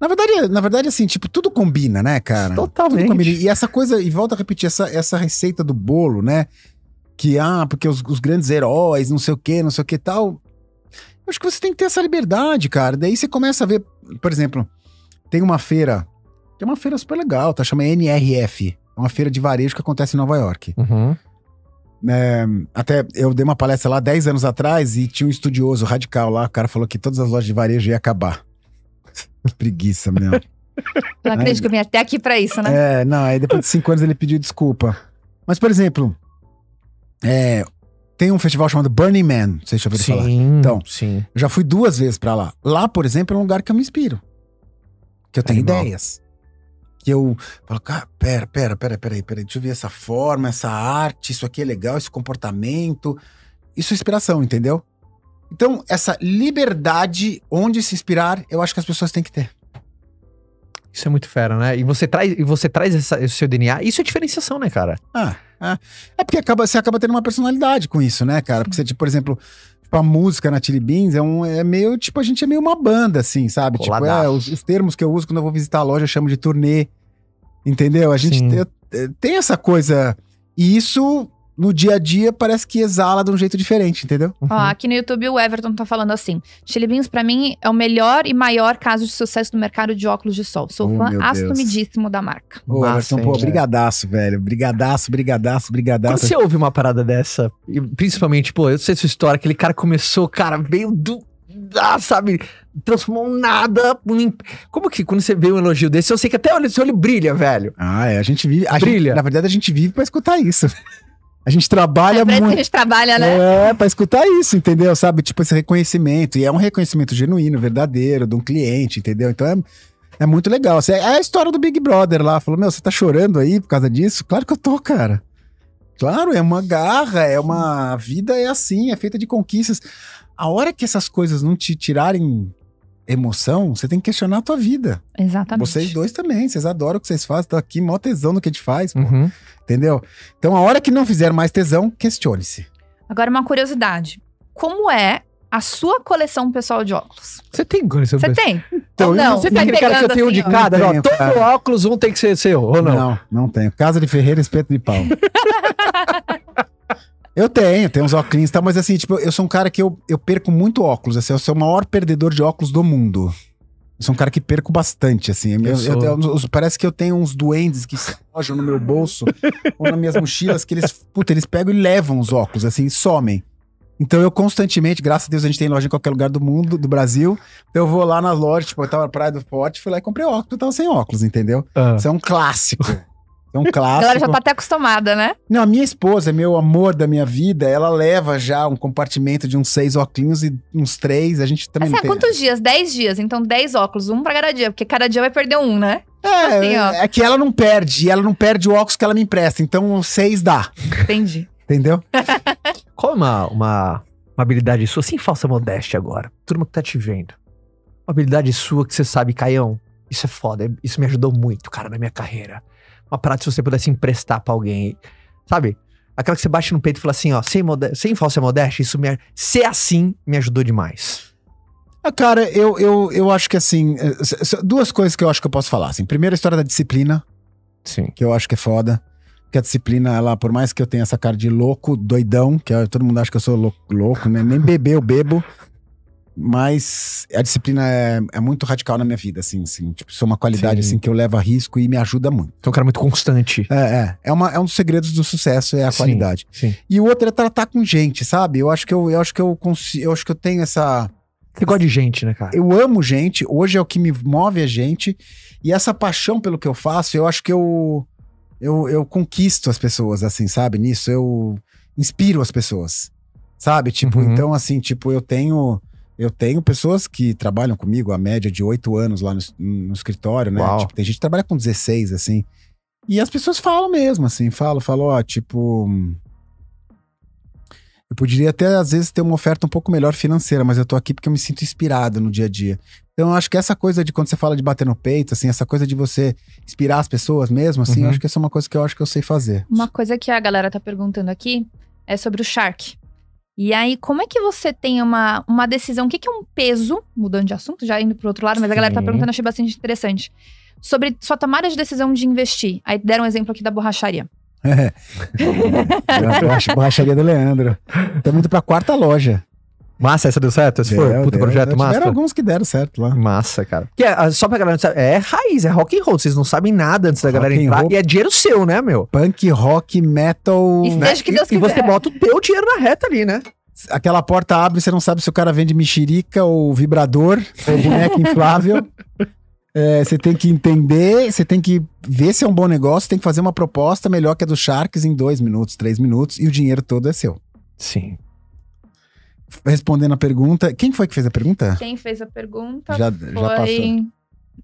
Na verdade, na verdade, assim, tipo, tudo combina, né, cara? Totalmente. Combina. E essa coisa, e volta a repetir, essa, essa receita do bolo, né? Que, ah, porque os, os grandes heróis, não sei o quê, não sei o que tal. Eu acho que você tem que ter essa liberdade, cara. Daí você começa a ver, por exemplo, tem uma feira, que é uma feira super legal, tá? Chama NRF. É uma feira de varejo que acontece em Nova York. Uhum. É, até eu dei uma palestra lá 10 anos atrás e tinha um estudioso radical lá, o cara falou que todas as lojas de varejo iam acabar. Preguiça, meu. Eu não acredito que eu vim até aqui pra isso, né? É, não, aí depois de cinco anos ele pediu desculpa. Mas, por exemplo, é, tem um festival chamado Burning Man, não sei se já ouviram falar. Sim. Então. sim. Eu já fui duas vezes pra lá. Lá, por exemplo, é um lugar que eu me inspiro. Que eu tenho Animal. ideias. Que eu falo, cara, pera, pera, pera, pera aí, pera aí, deixa eu ver essa forma, essa arte, isso aqui é legal, esse comportamento. Isso é inspiração, entendeu? Então, essa liberdade onde se inspirar, eu acho que as pessoas têm que ter. Isso é muito fera, né? E você traz, e você traz essa- esse seu DNA. Isso é diferenciação, né, cara? Ah, ah. é porque acaba, você acaba tendo uma personalidade com isso, né, cara? Porque você, tipo, por exemplo, tipo, a música na Chili Beans é, um, é meio, tipo, a gente é meio uma banda, assim, sabe? Tipo, Coladaço. é, os, os termos que eu uso quando eu vou visitar a loja eu chamo de turnê, entendeu? A gente tem, eh, tem essa coisa, e isso, no dia a dia, parece que exala de um jeito diferente, entendeu? Ó, aqui no YouTube o Everton tá falando assim: Chili Beans, pra mim, é o melhor e maior caso de sucesso no mercado de óculos de sol. Sou Oh, fã assumidíssimo da marca. Ô, Everton, hein, pô, velho? brigadaço, velho. Brigadaço, brigadaço, Quando brigadaço. você ouve uma parada dessa, e principalmente, pô, eu sei sua história, aquele cara começou, cara, veio do. Ah, sabe? Transformou um nada. Como que quando você vê um elogio desse, eu sei que até o seu olho brilha, velho. Ah, é, a gente vive... A gente- Brilha. na verdade, a gente vive pra escutar isso. A gente trabalha É que muito... a gente trabalha, né? É, pra escutar isso, entendeu? Sabe? Tipo, esse reconhecimento. E é um reconhecimento genuíno, verdadeiro, de um cliente, entendeu? Então é, é muito legal. Assim, É a história do Big Brother lá. Falou, meu, você tá chorando aí por causa disso? Claro que eu tô, cara. Claro, é uma garra, é uma. A vida é assim, é feita de conquistas. A hora que essas coisas não te tirarem emoção, você tem que questionar a tua vida. Exatamente. Vocês dois também, vocês adoram o que vocês fazem, estão aqui, mó tesão no que a gente faz, pô, Uhum. entendeu? Então, a hora que não fizer mais tesão, questione-se. Agora, uma curiosidade. Como é a sua coleção pessoal de óculos? Você tem coleção Você tem? Então, não? Você tem aquele cara que eu tenho um de assim, ó. cada, Não ó, tenho, todo cara. óculos um tem que ser seu, ou não? Não, não tenho. Casa de Ferreira, espeto de pau. eu tenho, tenho uns óculos e tal, mas assim, tipo, eu sou um cara que eu, eu perco muito óculos, assim, eu sou o maior perdedor de óculos do mundo. Eu sou um cara que perco bastante, assim. Eu- eu- eu- parece que eu tenho uns duendes que se alojam no meu bolso ou nas minhas mochilas, que eles, puta, eles pegam e levam os óculos, assim, e somem. Então eu constantemente, graças a Deus, a gente tem loja em qualquer lugar do mundo, do Brasil. Então eu vou lá na loja, tipo, eu tava na Praia do Forte, fui lá e comprei óculos, eu tava sem óculos, entendeu? Ah. Isso é um clássico. É um A clássico. galera já tá até acostumada, né? Não, a minha esposa, meu amor da minha vida, ela leva já um compartimento de uns seis óculos e uns três. A gente também Assim, tem. quantos dias? 10 dias. Então, 10 óculos, um pra cada dia. Porque cada dia vai perder um, né? É, assim, ó. é que ela não perde, e ela não perde o óculos que ela me empresta. Então, seis dá. Entendi. Entendeu? Qual é uma, uma, uma habilidade sua, sem falsa modéstia agora? Turma que tá te vendo. Uma habilidade sua que você sabe, Caião, isso é foda, isso me ajudou muito, cara, na minha carreira. Uma prática se você pudesse emprestar pra alguém, sabe? Aquela que você bate no peito e fala assim, ó, sem, sem falsa modéstia, isso me, ser assim me ajudou demais. Ah, Cara, eu, eu, eu acho que assim, eh, duas coisas que eu acho que eu posso falar. Assim. Primeiro, a história da disciplina, Sim. que eu acho que é foda. Porque a disciplina, ela, por mais que eu tenha essa cara de louco, doidão, que é- todo mundo acha que eu sou louco, louco né? Nem beber eu bebo. Mas a disciplina é, é muito radical na minha vida, assim, assim. Tipo, isso é uma qualidade, Sim. assim, que eu levo a risco e me ajuda muito. Você é um cara muito constante. É, é. É, uma, é um dos segredos do sucesso, é a Sim. qualidade. Sim. E o outro é tratar com gente, sabe? Eu acho que eu, eu acho que eu consigo, eu acho que eu tenho essa. Você gosta de gente, né, cara? Eu amo gente, hoje é o que me move a gente. E essa paixão pelo que eu faço, eu acho que eu, eu, eu conquisto as pessoas, assim, sabe? Nisso, eu inspiro as pessoas, sabe? Tipo, Uhum. então, assim, tipo, eu tenho. Eu tenho pessoas que trabalham comigo, a média de oito anos lá no, no escritório, né? Tipo, tem gente que trabalha com 16, assim. E as pessoas falam mesmo, assim, falam, falam, ó, tipo. Eu poderia até, às vezes, ter uma oferta um pouco melhor financeira, mas eu tô aqui porque eu me sinto inspirado no dia a dia. Então, eu acho que essa coisa de quando você fala de bater no peito, assim, essa coisa de você inspirar as pessoas mesmo, assim, Uhum. eu acho que essa é uma coisa que eu acho que eu sei fazer. Uma coisa que a galera tá perguntando aqui é sobre o Shark. E aí, como é que você tem uma, uma decisão? O que, que é um peso? Mudando de assunto, já indo pro outro lado, mas a galera tá Sim. perguntando, achei bastante interessante. Sobre sua tomada de decisão de investir. Aí deram um exemplo aqui da borracharia. É. Borracha- Borracharia do Leandro. Estamos indo pra quarta loja. Massa, essa deu certo? Esse foi? Deu, Puta deu. projeto Tiveram massa. alguns que deram certo lá. Massa, cara. Porque, ah, só pra galera não saber, é raiz, é rock and roll. Vocês não sabem nada antes da Rock galera entrar. roll. E é dinheiro seu, né, meu? Punk, rock, metal. E Né? Que Deus e, e você bota o teu dinheiro na reta ali, né? Aquela porta abre e você não sabe se o cara vende mexerica ou vibrador ou boneca inflável. É, Você tem que entender, você tem que ver se é um bom negócio, tem que fazer uma proposta melhor que a do Sharks em dois minutos, três minutos, e o dinheiro todo é seu. Sim. Respondendo a pergunta, quem foi que fez a pergunta? Quem fez a pergunta Já, já passou. foi.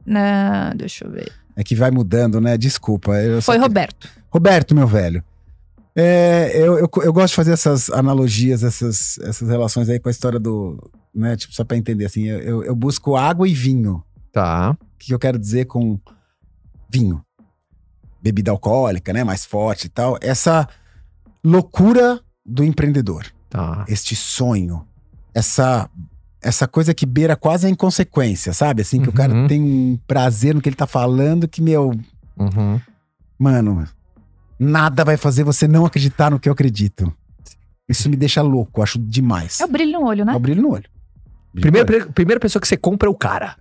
Na... Deixa eu ver. É que vai mudando, né? Desculpa. Foi que- Roberto. Roberto, meu velho. É, eu, eu, eu gosto de fazer essas analogias, essas, essas relações aí com a história do. Né, tipo, só pra entender, assim, eu, eu, eu busco água e vinho. Tá. O que eu quero dizer com vinho? Bebida alcoólica, né? Mais forte e tal. Essa loucura do empreendedor. Tá. Este sonho. Essa, essa coisa que beira quase a inconsequência, sabe? Assim, que o cara Uhum. tem um prazer no que ele tá falando que, meu, Uhum. Mano, nada vai fazer você não acreditar no que eu acredito. Isso me deixa louco, acho demais. É o brilho no olho, né? É o brilho no olho. Brilho Primeira, primeira pessoa que você compra é o cara.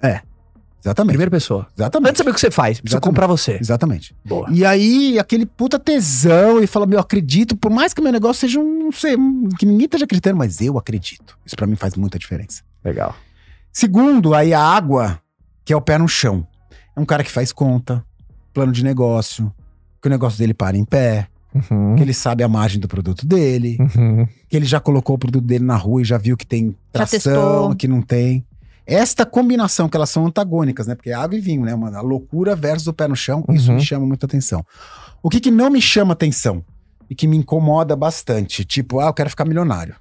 Exatamente. Primeira pessoa. Antes de Exatamente. saber o que você faz, precisa Exatamente. comprar você. Exatamente. Boa. E aí, aquele puta tesão, e fala: Meu, eu acredito, por mais que meu negócio seja um, não sei, um- que ninguém esteja acreditando, mas eu acredito. Isso pra mim faz muita diferença. Legal. Segundo, aí a água, que é o pé no chão. É um cara que faz conta, plano de negócio, que o negócio dele para em pé, Uhum. que ele sabe a margem do produto dele, Uhum. que ele já colocou o produto dele na rua e já viu que tem tração, que não tem. Esta combinação, que elas são antagônicas, né? Porque é água e vinho, né? Uma, a loucura versus o pé no chão, isso Uhum. me chama muita atenção. O que, que não me chama atenção e que me incomoda bastante? Tipo, ah, eu quero ficar milionário.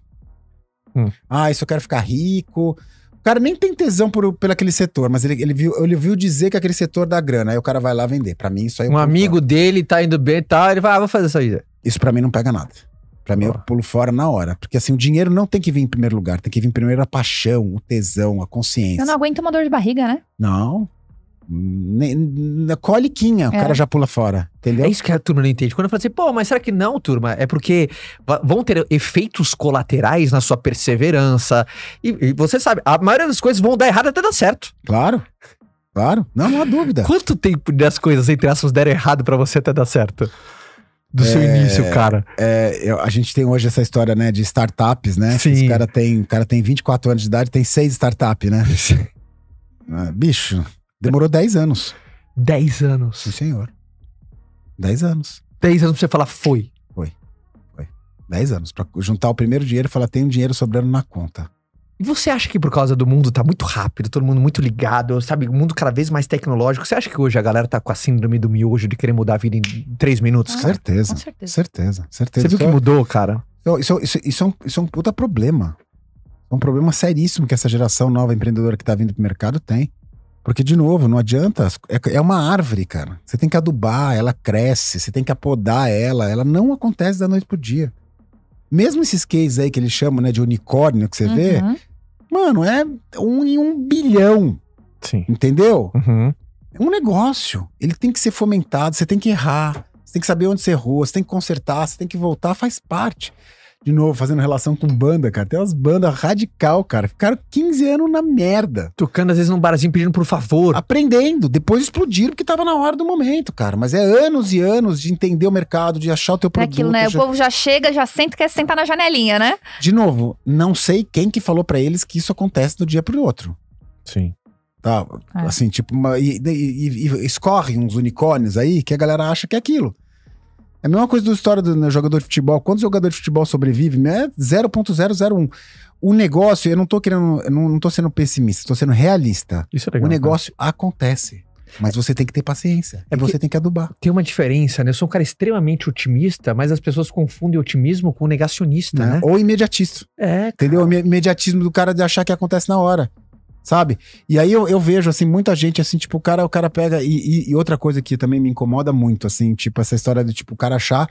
Hum. Ah, isso eu quero ficar rico. O cara nem tem tesão por, pelo aquele setor, mas ele, ele, viu, ele viu dizer que aquele setor dá grana. Aí o cara vai lá vender. Pra mim, isso aí eu Um pulo amigo dele tá indo bem e tal, ele vai, ah, vou fazer isso aí. Isso pra mim não pega nada. Pra mim, eu pulo fora na hora. Porque assim, o dinheiro não tem que vir em primeiro lugar. Tem que vir primeiro a paixão, o tesão, a consciência. Eu não aguento uma dor de barriga, né? Não. Coliquinha, o É. cara já pula fora. Entendeu? É isso que a turma não entende. Quando eu falo assim, pô, mas será que não, turma? É porque vão ter efeitos colaterais na sua perseverança. E, e você sabe, a maioria das coisas vão dar errado até dar certo. Claro. Claro. Não, não há dúvida. Quanto tempo das coisas, entre aspas, deram errado pra você até dar certo? Do seu início, cara. É, eu- a gente tem hoje essa história, né, de startups, né? Sim. Os cara tem, o cara tem 24 anos de idade, tem seis startups, né? Ah, bicho, demorou 10 anos. 10 anos. Sim, senhor. 10 anos. 10 anos pra você falar, foi. 10 anos. Pra juntar o primeiro dinheiro e falar, tem um dinheiro sobrando na conta. E você acha que por causa do mundo tá muito rápido, todo mundo muito ligado, sabe, o mundo cada vez mais tecnológico, você acha que hoje a galera tá com a síndrome do miojo de querer mudar a vida em 3 minutos, Ah, cara? certeza. Com certeza. Certeza, certeza. Você viu que é- mudou, cara? Isso, isso, isso, é um, isso é um puta problema. É um problema seríssimo que essa geração nova empreendedora que tá vindo pro mercado tem. Porque, de novo, não adianta. É, é uma árvore, cara. Você tem que adubar, ela cresce, você tem que apodar ela. Ela não acontece da noite pro dia. Mesmo esses cases aí que eles chamam né, de unicórnio que você vê, Uhum. mano, é um em um bilhão, Sim. entendeu? Uhum. É um negócio. Ele tem que ser fomentado, você tem que errar, você tem que saber onde você errou, você tem que consertar, você tem que voltar, faz parte. De novo, fazendo relação com banda, cara. Tem umas bandas radical, cara. Ficaram 15 anos na merda. Tocando às vezes num barzinho pedindo por favor. Aprendendo. Depois explodiram porque tava na hora do momento, cara. Mas é anos e anos de entender o mercado, de achar o teu É produto. aquilo, né? O já- povo já chega, já senta, quer sentar na janelinha, né? De novo, não sei quem que falou pra eles que isso acontece do dia pro outro. Sim. Tá? É. Assim, tipo, uma- e, e- e- e escorre uns unicórnios aí que a galera acha que é aquilo. É a mesma coisa da história do né, jogador de futebol. Quantos jogadores de futebol sobrevivem? Né? 0.001. O negócio, eu não tô querendo, eu não, não tô sendo pessimista, tô sendo realista. Isso é legal. o negócio acontece. Mas você tem que ter paciência. É e você tem que adubar. Tem uma diferença, né? Eu sou um cara extremamente otimista, mas as pessoas confundem otimismo com negacionista, né? né? Ou imediatista. É, Entendeu? O imediatismo do cara de achar que acontece na hora. Sabe? E aí eu, eu vejo, assim, muita gente, assim, tipo, o cara, o cara pega. E, e- e outra coisa que também me incomoda muito, assim, tipo, essa história do tipo, o cara achar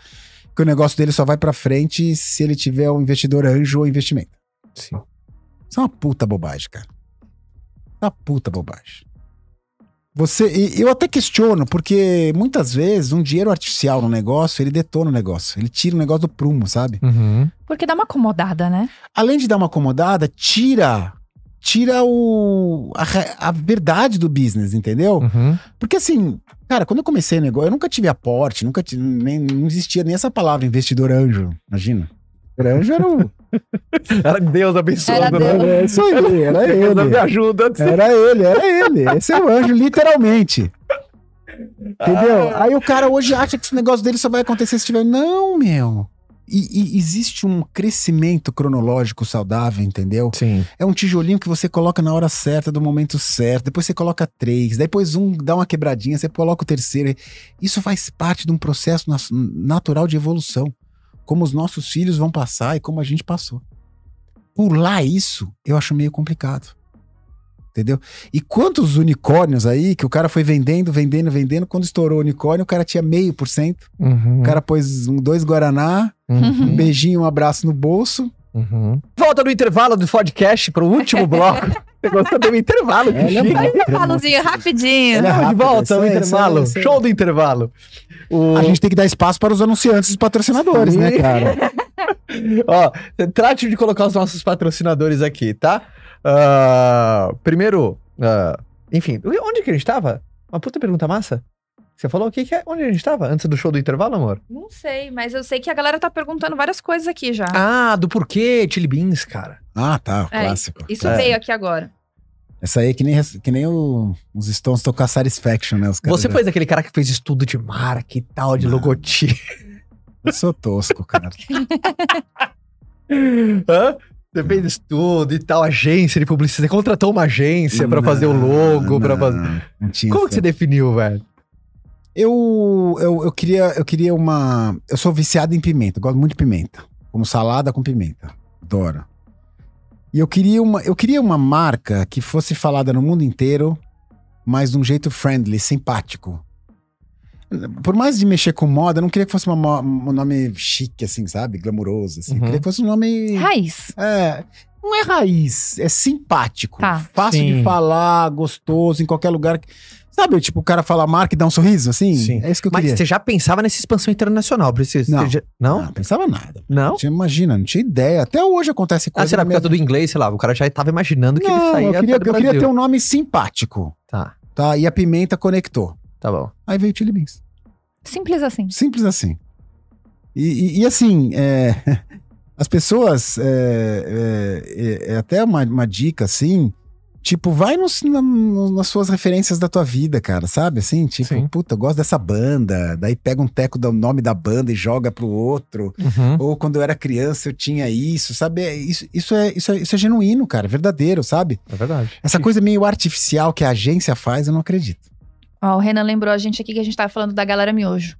que o negócio dele só vai pra frente se ele tiver um investidor anjo ou investimento. Sim. Isso é uma puta bobagem, cara. Uma puta bobagem. Você, e eu até questiono, porque muitas vezes um dinheiro artificial no negócio, ele detona o negócio. Ele tira o negócio do prumo, sabe? Uhum. Porque dá uma acomodada, né? além de dar uma acomodada, tira tira o a, a verdade do business, entendeu? Uhum. Porque assim, cara, quando eu comecei o negócio, eu nunca tive aporte, nunca tive, nem não existia nem essa palavra investidor anjo, imagina. Anjo era o Era Deus abençoando, Era né? Deus. é isso aí, era me ele. ajuda. Era ele, era ele. Esse é o anjo, literalmente. Entendeu? Aí o cara hoje acha que esse negócio dele só vai acontecer se tiver. Não, meu. E, e existe um crescimento cronológico saudável, entendeu? Sim. É um tijolinho que você coloca na hora certa, do momento certo. Depois você coloca três, depois um dá uma quebradinha, você coloca o terceiro. Isso faz parte de um processo natural de evolução. Como os nossos filhos vão passar e como a gente passou. Pular isso, eu acho meio complicado. Entendeu? E quantos unicórnios aí que o cara foi vendendo, vendendo, vendendo. Quando estourou o unicórnio, o cara tinha meio por cento. Uhum. O cara pôs um, dois Guaraná, um Uhum. beijinho, um abraço no bolso. Uhum. Volta no intervalo do podcast pro último bloco. Você gostou do intervalo, É, que é chique. bom. Intervalozinho, rapidinho. É Vamos de rápido, volta isso intervalo. Show do intervalo. O... A gente tem que dar espaço para os anunciantes e os patrocinadores, Sim. né, cara? Ó, trate de colocar os nossos patrocinadores aqui, tá? Ah, primeiro, ah, enfim, onde que a gente tava? Uma puta pergunta massa. Você falou o que, que é? Onde a gente tava? Antes do show do intervalo, amor? Não sei, mas eu sei que a galera tá perguntando várias coisas aqui já. Ah, do porquê Chili Beans, cara. Ah, tá, o É, clássico. Isso É. veio aqui agora. Essa aí é que nem, que nem o- os Stones tocar Satisfaction, né? Os caras Você já- foi daquele cara que fez estudo de marca e tal, de Não. logotipo. Eu sou tosco, cara. Hã? Você fez estudo e tal, agência de publicidade. Você contratou uma agência pra fazer o logo, pra não, fazer... Como que você definiu, velho? eu, eu, eu, queria, eu queria uma... Eu sou viciado em pimenta, gosto muito de pimenta. Como salada com pimenta. Adoro. E eu queria uma, eu queria uma marca que fosse falada no mundo inteiro, mas de um jeito friendly, simpático. Por mais de mexer com moda, eu não queria que fosse uma um nome chique, assim, sabe? Glamuroso, assim. Eu Uhum. queria que fosse um nome. Raiz. É, não é raiz, é simpático. Tá. Fácil Sim. de falar, gostoso, em qualquer lugar. Sabe, tipo, o cara fala marca e dá um sorriso, assim? Sim. É isso que eu Mas queria. você já pensava nessa expansão internacional, precisa. Não. já- Não? Não, pensava nada. Não? Tinha, imagina, não tinha ideia. Até hoje acontece Ah, coisa. será na por minha causa do inglês, sei lá, o cara já tava imaginando que ele Não, saía eu queria, eu queria ter um nome simpático, Tá, tá? E a pimenta conectou. Tá bom. Aí veio o Chili Beans. Simples assim. Simples assim. E, e- e assim, é, as pessoas, é, é- é até uma, uma dica assim, tipo, vai nos- na- nas suas referências da tua vida, cara, sabe? Assim, tipo, Sim. puta, eu gosto dessa banda, daí pega um teco do nome da banda e joga pro outro. Uhum. Ou quando eu era criança eu tinha isso, sabe? É, Isso, isso, é, isso, é, isso é genuíno, cara, é verdadeiro, sabe? É verdade. Essa coisa meio artificial que a agência faz, eu não acredito. Ó, o Renan lembrou a gente aqui que a gente tava falando da galera miojo.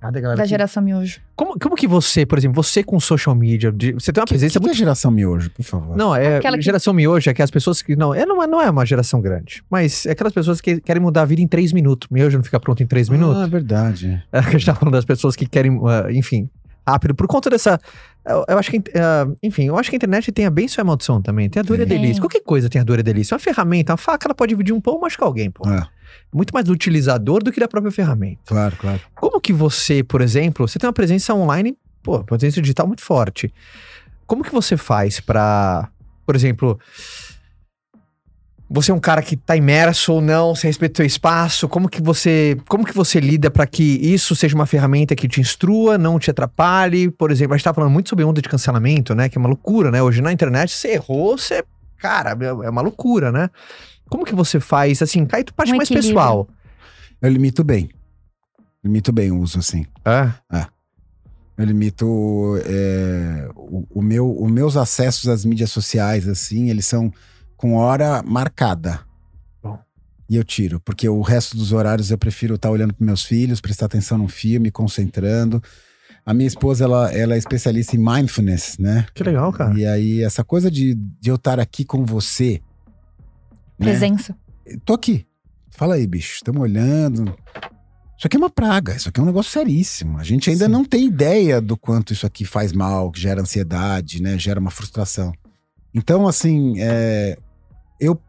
Cadê a galera Da aqui? geração miojo. Como, como que você, por exemplo, você com social media, de- você tem uma Que, presença que, que muito é geração miojo, por favor? Não, é Aquela que- geração miojo, é que as pessoas que. Não, é, não, é, não é uma geração grande. Mas é aquelas pessoas que querem mudar a vida em três minutos. Miojo não fica pronto em três minutos. Ah, verdade. É, que a gente tá falando das pessoas que querem, ah, enfim, rápido. Por conta dessa. Eu, eu acho que. ah, enfim, eu acho que a internet tem a bem sua maldição também. Tem a dor e a Tem. delícia. Qualquer coisa tem a dor e a delícia. Uma ferramenta, uma faca, ela pode dividir um pão ou machucar alguém, pô. É, Muito mais do utilizador do que da própria ferramenta. claro, claro. Como que você, por exemplo, você tem uma presença online, pô, presença digital muito forte. Como que você faz pra, por exemplo, você é um cara que tá imerso ou não, você respeita o seu espaço, como que você, como que você lida pra que isso seja uma ferramenta que te instrua, não te atrapalhe? Por exemplo, a gente tá falando muito sobre onda de cancelamento, né, que é uma loucura, né? Hoje na internet você errou, você, cara, é uma loucura, né? Como que você faz, assim, cai tu parte Um mais equilíbrio. pessoal. Eu limito bem. Limito bem o uso, assim. É? Eu limito é, o, o meu, os meus acessos às mídias sociais, assim, eles são com hora marcada. Bom. E eu tiro, porque o resto dos horários eu prefiro estar olhando para meus filhos, prestar atenção no filme, concentrando. A minha esposa, ela, ela é especialista em mindfulness, né? Que legal, cara. E aí, essa coisa de, de eu estar aqui com você. Né? Presença. Tô aqui. Fala aí, bicho. Estamos olhando. Isso aqui é uma praga, isso aqui é um negócio seríssimo. A gente ainda Sim. não tem ideia do quanto isso aqui faz mal, que gera ansiedade, né? Gera uma frustração. Então, assim, é, eu.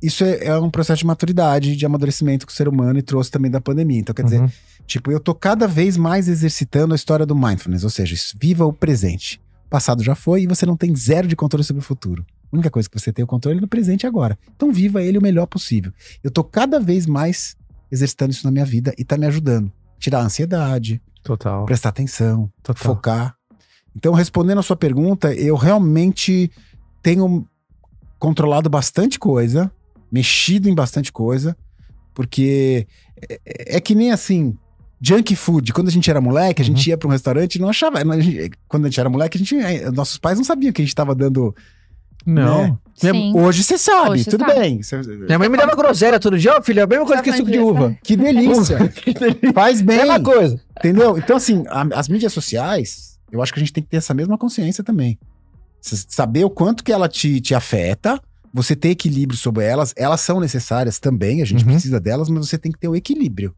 Isso é, é um processo de maturidade, de amadurecimento que o ser humano e trouxe também da pandemia. Então, quer dizer, Uhum. Tipo, eu tô cada vez mais exercitando a história do mindfulness, ou seja, viva o presente. O passado já foi e você não tem zero de controle sobre o futuro. A única coisa que você tem o controle é no presente agora. Então viva ele o melhor possível. Eu tô cada vez mais exercitando isso na minha vida e tá me ajudando. Tirar a ansiedade, Total. prestar atenção, Total. focar. Então, respondendo a sua pergunta, eu realmente tenho controlado bastante coisa, mexido em bastante coisa, porque é, é que nem assim. Junk food, quando a gente era moleque, a gente Uhum. ia pra um restaurante e não achava. a gente- quando a gente era moleque, a gente, eh, nossos pais não sabiam que a gente tava dando. Não. né? Sim. Hoje você sabe, Hoje tudo sabe. bem. Cê- Minha mãe me dava groselha todo dia, ó, filho, é a mesma coisa que suco de uva. Que delícia. Faz bem. Mesma coisa. Entendeu? Então, assim, a- as mídias sociais, eu acho que a gente tem que ter essa mesma consciência também. S- Saber o quanto que ela te, te afeta, você ter equilíbrio sobre elas. Elas são necessárias também, a gente Uhum. precisa delas, mas você tem que ter o equilíbrio.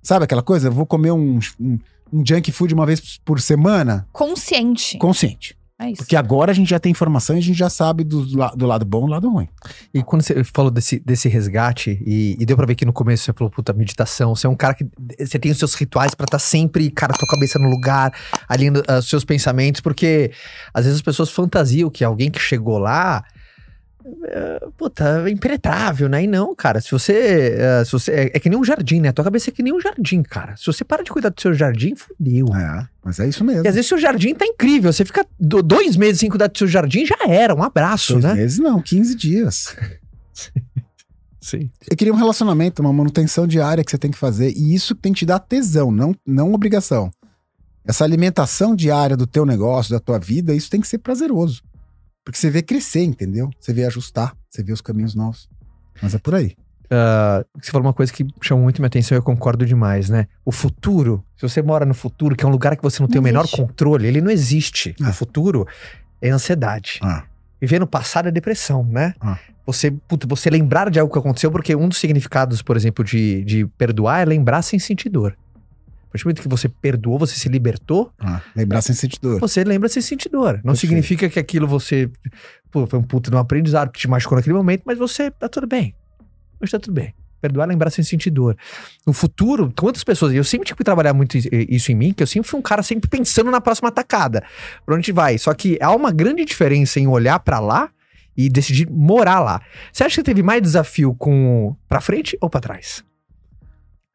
Sabe aquela coisa? Eu vou comer um, um, um junk food uma vez por semana? Consciente. Consciente. É isso. Porque agora a gente já tem informação e a gente já sabe do, do lado bom e do lado ruim. E quando você falou desse, desse resgate, e, e deu pra ver que no começo você falou, puta, meditação, você é um cara que. Você tem os seus rituais pra estar sempre, cara, tua cabeça no lugar, alinhando ah, os seus pensamentos, porque às vezes as pessoas fantasiam que alguém que chegou lá. Puta, é impenetrável, né? E não, cara. Se você. é, se você é, é que nem um jardim, né? A tua cabeça é que nem um jardim, cara. Se você para de cuidar do seu jardim, fudeu. É, mas é isso mesmo. E às vezes seu jardim tá incrível. Você fica do- dois meses sem cuidar do seu jardim, já era. Um abraço, Dois né? meses não, 15 dias. Sim. Eu queria um relacionamento, uma manutenção diária que você tem que fazer. E isso tem que te dar tesão, não, não obrigação. Essa alimentação diária do teu negócio, da tua vida, isso tem que ser prazeroso. Porque você vê crescer, entendeu? Você vê ajustar, você vê os caminhos novos. Mas é por aí. Ah, você falou uma coisa que chamou muito minha atenção e eu concordo demais, né? O futuro, se você mora no futuro, que é um lugar que você não, tem o Não menor existe. controle, ele não existe. Ah. O futuro é ansiedade. Ah. Viver no passado é depressão, né? Ah. Você, puta, você lembrar de algo que aconteceu, porque um dos significados, por exemplo, de, de perdoar é lembrar sem sentir dor. Partir do momento que você perdoou, você se libertou, Ah, lembrar sem sentir dor. você lembra sem sentir dor. Não Perfeito. significa que aquilo você. Pô, foi um puto de um aprendizado que te machucou naquele momento, mas você tá tudo bem. Hoje tá tudo bem. Perdoar, é lembrar sem sentir dor. No futuro, quantas pessoas. Eu sempre tive que trabalhar muito is- isso em mim, que eu sempre fui um cara sempre pensando na próxima atacada. Pra onde vai. Só que há uma grande diferença em olhar pra lá e decidir morar lá. Você acha que teve mais desafio com pra frente ou pra trás?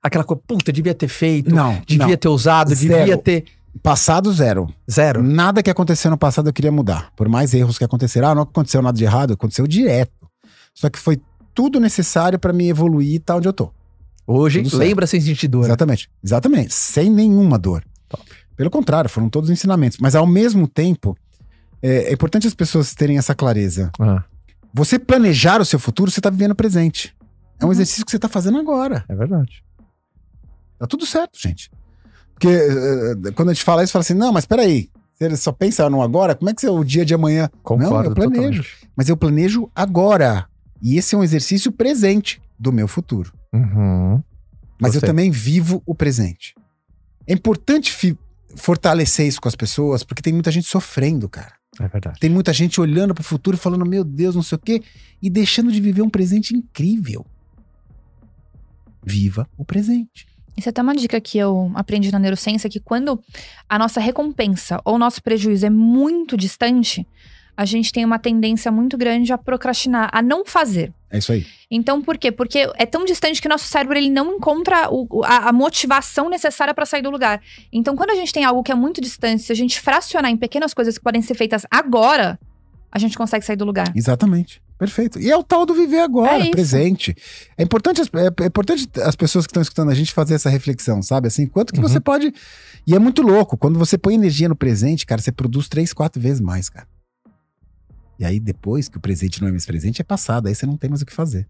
Aquela coisa, puta, devia ter feito, Não, devia não. ter usado, devia Zero. ter. Passado zero. Zero. Nada que aconteceu no passado eu queria mudar. Por mais erros que aconteceram. Ah, não aconteceu nada de errado, aconteceu direto. Só que foi tudo necessário pra me evoluir e tá onde eu tô. Hoje, Tudo certo. lembra sem sentir dor. Exatamente. Exatamente. Sem nenhuma dor. Pelo contrário, foram todos ensinamentos. Mas ao mesmo tempo, é, é importante as pessoas terem essa clareza. Ah, Você planejar o seu futuro, você tá vivendo o presente. É um Uhum. exercício que você tá fazendo agora. é verdade. Tá tudo certo, gente. Porque eh, quando a gente fala isso, fala assim: não, mas peraí. Se ele só pensa no agora, como é que é o dia de amanhã? Concordo. Não, eu planejo. totalmente. Mas eu planejo agora. E esse é um exercício presente do meu futuro. Uhum. Mas eu também vivo o presente. É importante fortalecer isso com as pessoas, porque tem muita gente sofrendo, cara. É verdade. Tem muita gente olhando pro futuro e falando, meu Deus, não sei o quê, e deixando de viver um presente incrível. Viva o presente. Isso é até uma dica que eu aprendi na neurociência, que quando a nossa recompensa ou nosso prejuízo é muito distante, a gente tem uma tendência muito grande a procrastinar, a não fazer. É isso aí. Então, por quê? Porque é tão distante que nosso cérebro ele não encontra o- o- a, a motivação necessária para sair do lugar. Então, quando a gente tem algo que é muito distante, se a gente fracionar em pequenas coisas que podem ser feitas agora, a gente consegue sair do lugar. Exatamente. Perfeito. E é o tal do viver agora, É presente. É importante, as, é, é importante as pessoas que estão escutando a gente fazer essa reflexão, sabe? Assim, quanto que Uhum. você pode. E é muito louco. Quando você põe energia no presente, cara, você produz três, quatro vezes mais, cara. E aí, depois que o presente não é mais presente, é passado. Aí você não tem mais o que fazer.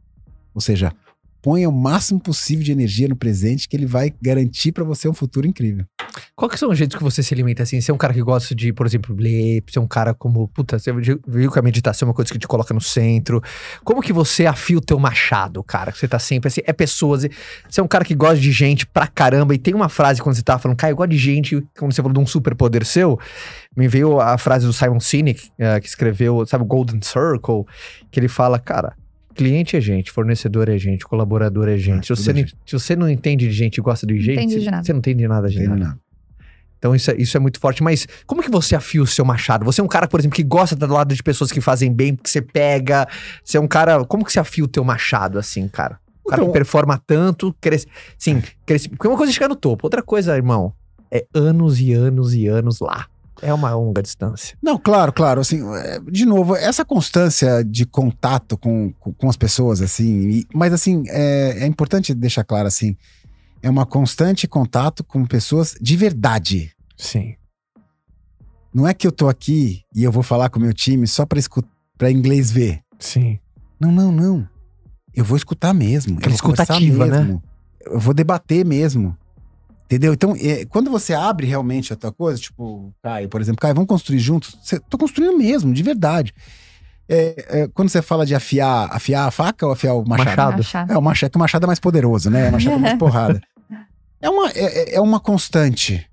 Ou seja, ponha o máximo possível de energia no presente que ele vai garantir pra você um futuro incrível. Qual que são os jeitos que você se alimenta assim? Você é um cara que gosta de, por exemplo, ler, você é um cara como, puta, você viu que a meditação é uma coisa que te coloca no centro. Como que você afia o teu machado, cara? Você tá sempre assim, é pessoas. Você é um cara que gosta de gente pra caramba. E tem uma frase quando você tava falando, cara, eu gosto de gente, quando você falou de um superpoder seu, me veio a frase do Simon Sinek, eh, que escreveu, sabe, Golden Circle, que ele fala, cara. Cliente é gente, fornecedor é gente, colaborador é gente. se, tudo você é não, gente. se você não entende de gente e gosta de gente, você, você não entende de nada de nada. nada. Então isso é, isso é muito forte. Mas como que você afia o seu machado? Você é um cara, por exemplo, que gosta do lado de pessoas que fazem bem, que você pega. Você é um cara. Como que você afia o teu machado, assim, cara? O cara Então- que performa tanto, cresce. Sim, cresce. Porque uma coisa é chegar no topo. Outra coisa, irmão, é anos e anos e anos lá. É uma longa distância. Não, claro, claro. Assim, é, de novo, essa constância de contato com, com, com as pessoas, assim, e- mas assim, é, é importante deixar claro assim, é uma constante contato com pessoas de verdade. Sim. Não é que eu tô aqui e eu vou falar com o meu time só pra escutar, para inglês ver. Sim. Não, não, não. Eu vou escutar mesmo. Aquela eu vou escutativa, né? mesmo. Eu vou debater mesmo. Entendeu? Então, é, quando você abre realmente a tua coisa, tipo, Caio, por exemplo, Caio, vamos construir juntos? Você, tô construindo mesmo, de verdade. É, é, quando você fala de afiar, afiar a faca ou afiar o machado? Machado. É, o machado, que o machado é mais poderoso, né? O machado é mais porrada. É uma, é, é uma constante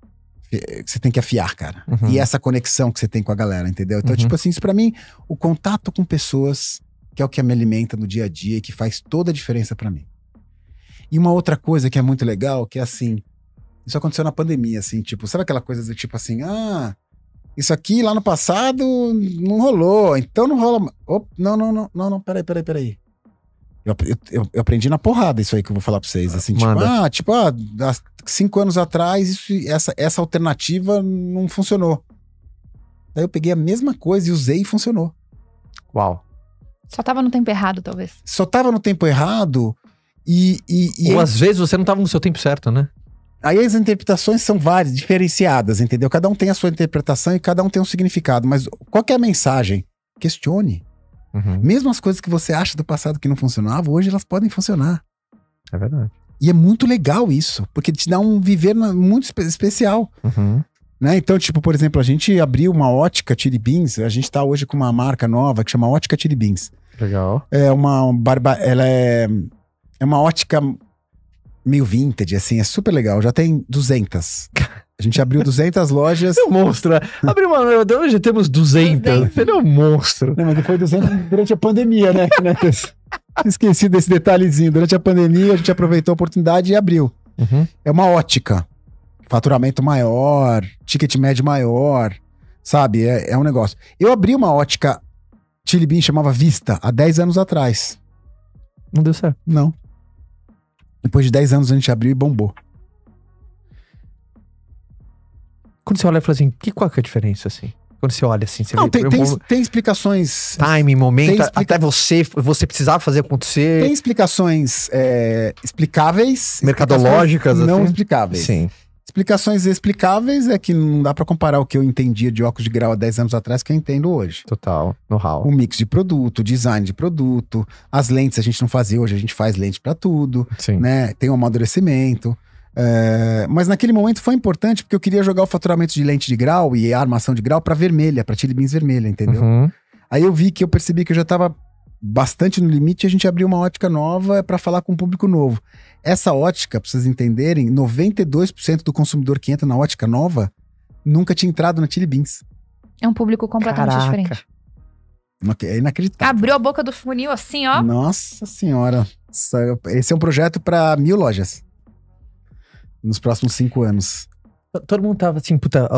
que você tem que afiar, cara. Uhum. E essa conexão que você tem com a galera, entendeu? Então, Uhum. tipo assim, isso pra mim, o contato com pessoas, que é o que me alimenta no dia a dia e que faz toda a diferença pra mim. E uma outra coisa que é muito legal, que é assim, isso aconteceu na pandemia, assim, tipo, sabe aquela coisa do tipo assim, ah, isso aqui lá no passado não rolou, então não rola. Op, não, não, não, não, não, peraí, peraí, peraí. Eu, eu- eu- aprendi na porrada isso aí que eu vou falar pra vocês. Assim, tipo, ah, tipo, ah, há cinco anos atrás, isso, essa, essa alternativa não funcionou. Daí eu peguei a mesma coisa e usei e funcionou. Uau. Só tava no tempo errado, talvez. Só tava no tempo errado e. e, e Ou às vezes você não tava no seu tempo certo, né? Aí as interpretações são várias, diferenciadas, entendeu? Cada um tem a sua interpretação e cada um tem um significado. Mas qual é a mensagem? Questione. Uhum. Mesmo as coisas que você acha do passado que não funcionavam, hoje elas podem funcionar. É verdade. E é muito legal isso, porque te dá um viver muito espe- especial. Uhum. Né? Então, tipo, por exemplo, a gente abriu uma ótica Chili Beans, a gente tá hoje com uma marca nova que chama Ótica Chili Beans. Legal. É uma barba. Ela é. É uma ótica meio vintage, assim, é super legal. Já tem 200. A gente abriu 200 lojas. Você é um monstro, né? Abre uma. Hoje temos 200. 200. Ele é um monstro. Não, mas foi 200 durante a pandemia, né? Esqueci desse detalhezinho. Durante a pandemia, a gente aproveitou a oportunidade e abriu. Uhum. É uma ótica. Faturamento maior, ticket médio maior, sabe? É, é um negócio. Eu abri uma ótica Chili Bean, chamava Vista, há 10 anos atrás. Não deu certo. Não. Depois de 10 anos a gente abriu e bombou. Quando você olha e fala assim, que, qual que é a diferença, assim? Quando você olha assim, você Não, vê tem, tem, tem explicações. time, momento, explica- até você, você precisava fazer acontecer. Tem explicações é, explicáveis. Mercadológicas, explicações Não assim? explicáveis. Sim. Explicações explicáveis é que não dá pra comparar o que eu entendia de óculos de grau há 10 anos atrás que eu entendo hoje. Total. Know-how. O mix de produto, design de produto, as lentes a gente não fazia, hoje a gente faz lente pra tudo, Sim. né? Tem um amadurecimento. É, mas naquele momento foi importante porque eu queria jogar o faturamento de lente de grau e a armação de grau pra vermelha, pra Chili Beans vermelha, entendeu? Uhum. Aí eu vi que eu percebi que eu já tava bastante no limite a gente abriu uma ótica nova pra falar com um público novo. Essa ótica, pra vocês entenderem, 92% do consumidor que entra na ótica nova nunca tinha entrado na Chili Beans. É um público completamente Caraca. diferente. É inacreditável. Abriu a boca do funil assim, ó. Nossa senhora. Essa- Esse é um projeto pra mil lojas. Nos próximos cinco anos. Todo mundo tava assim, puta,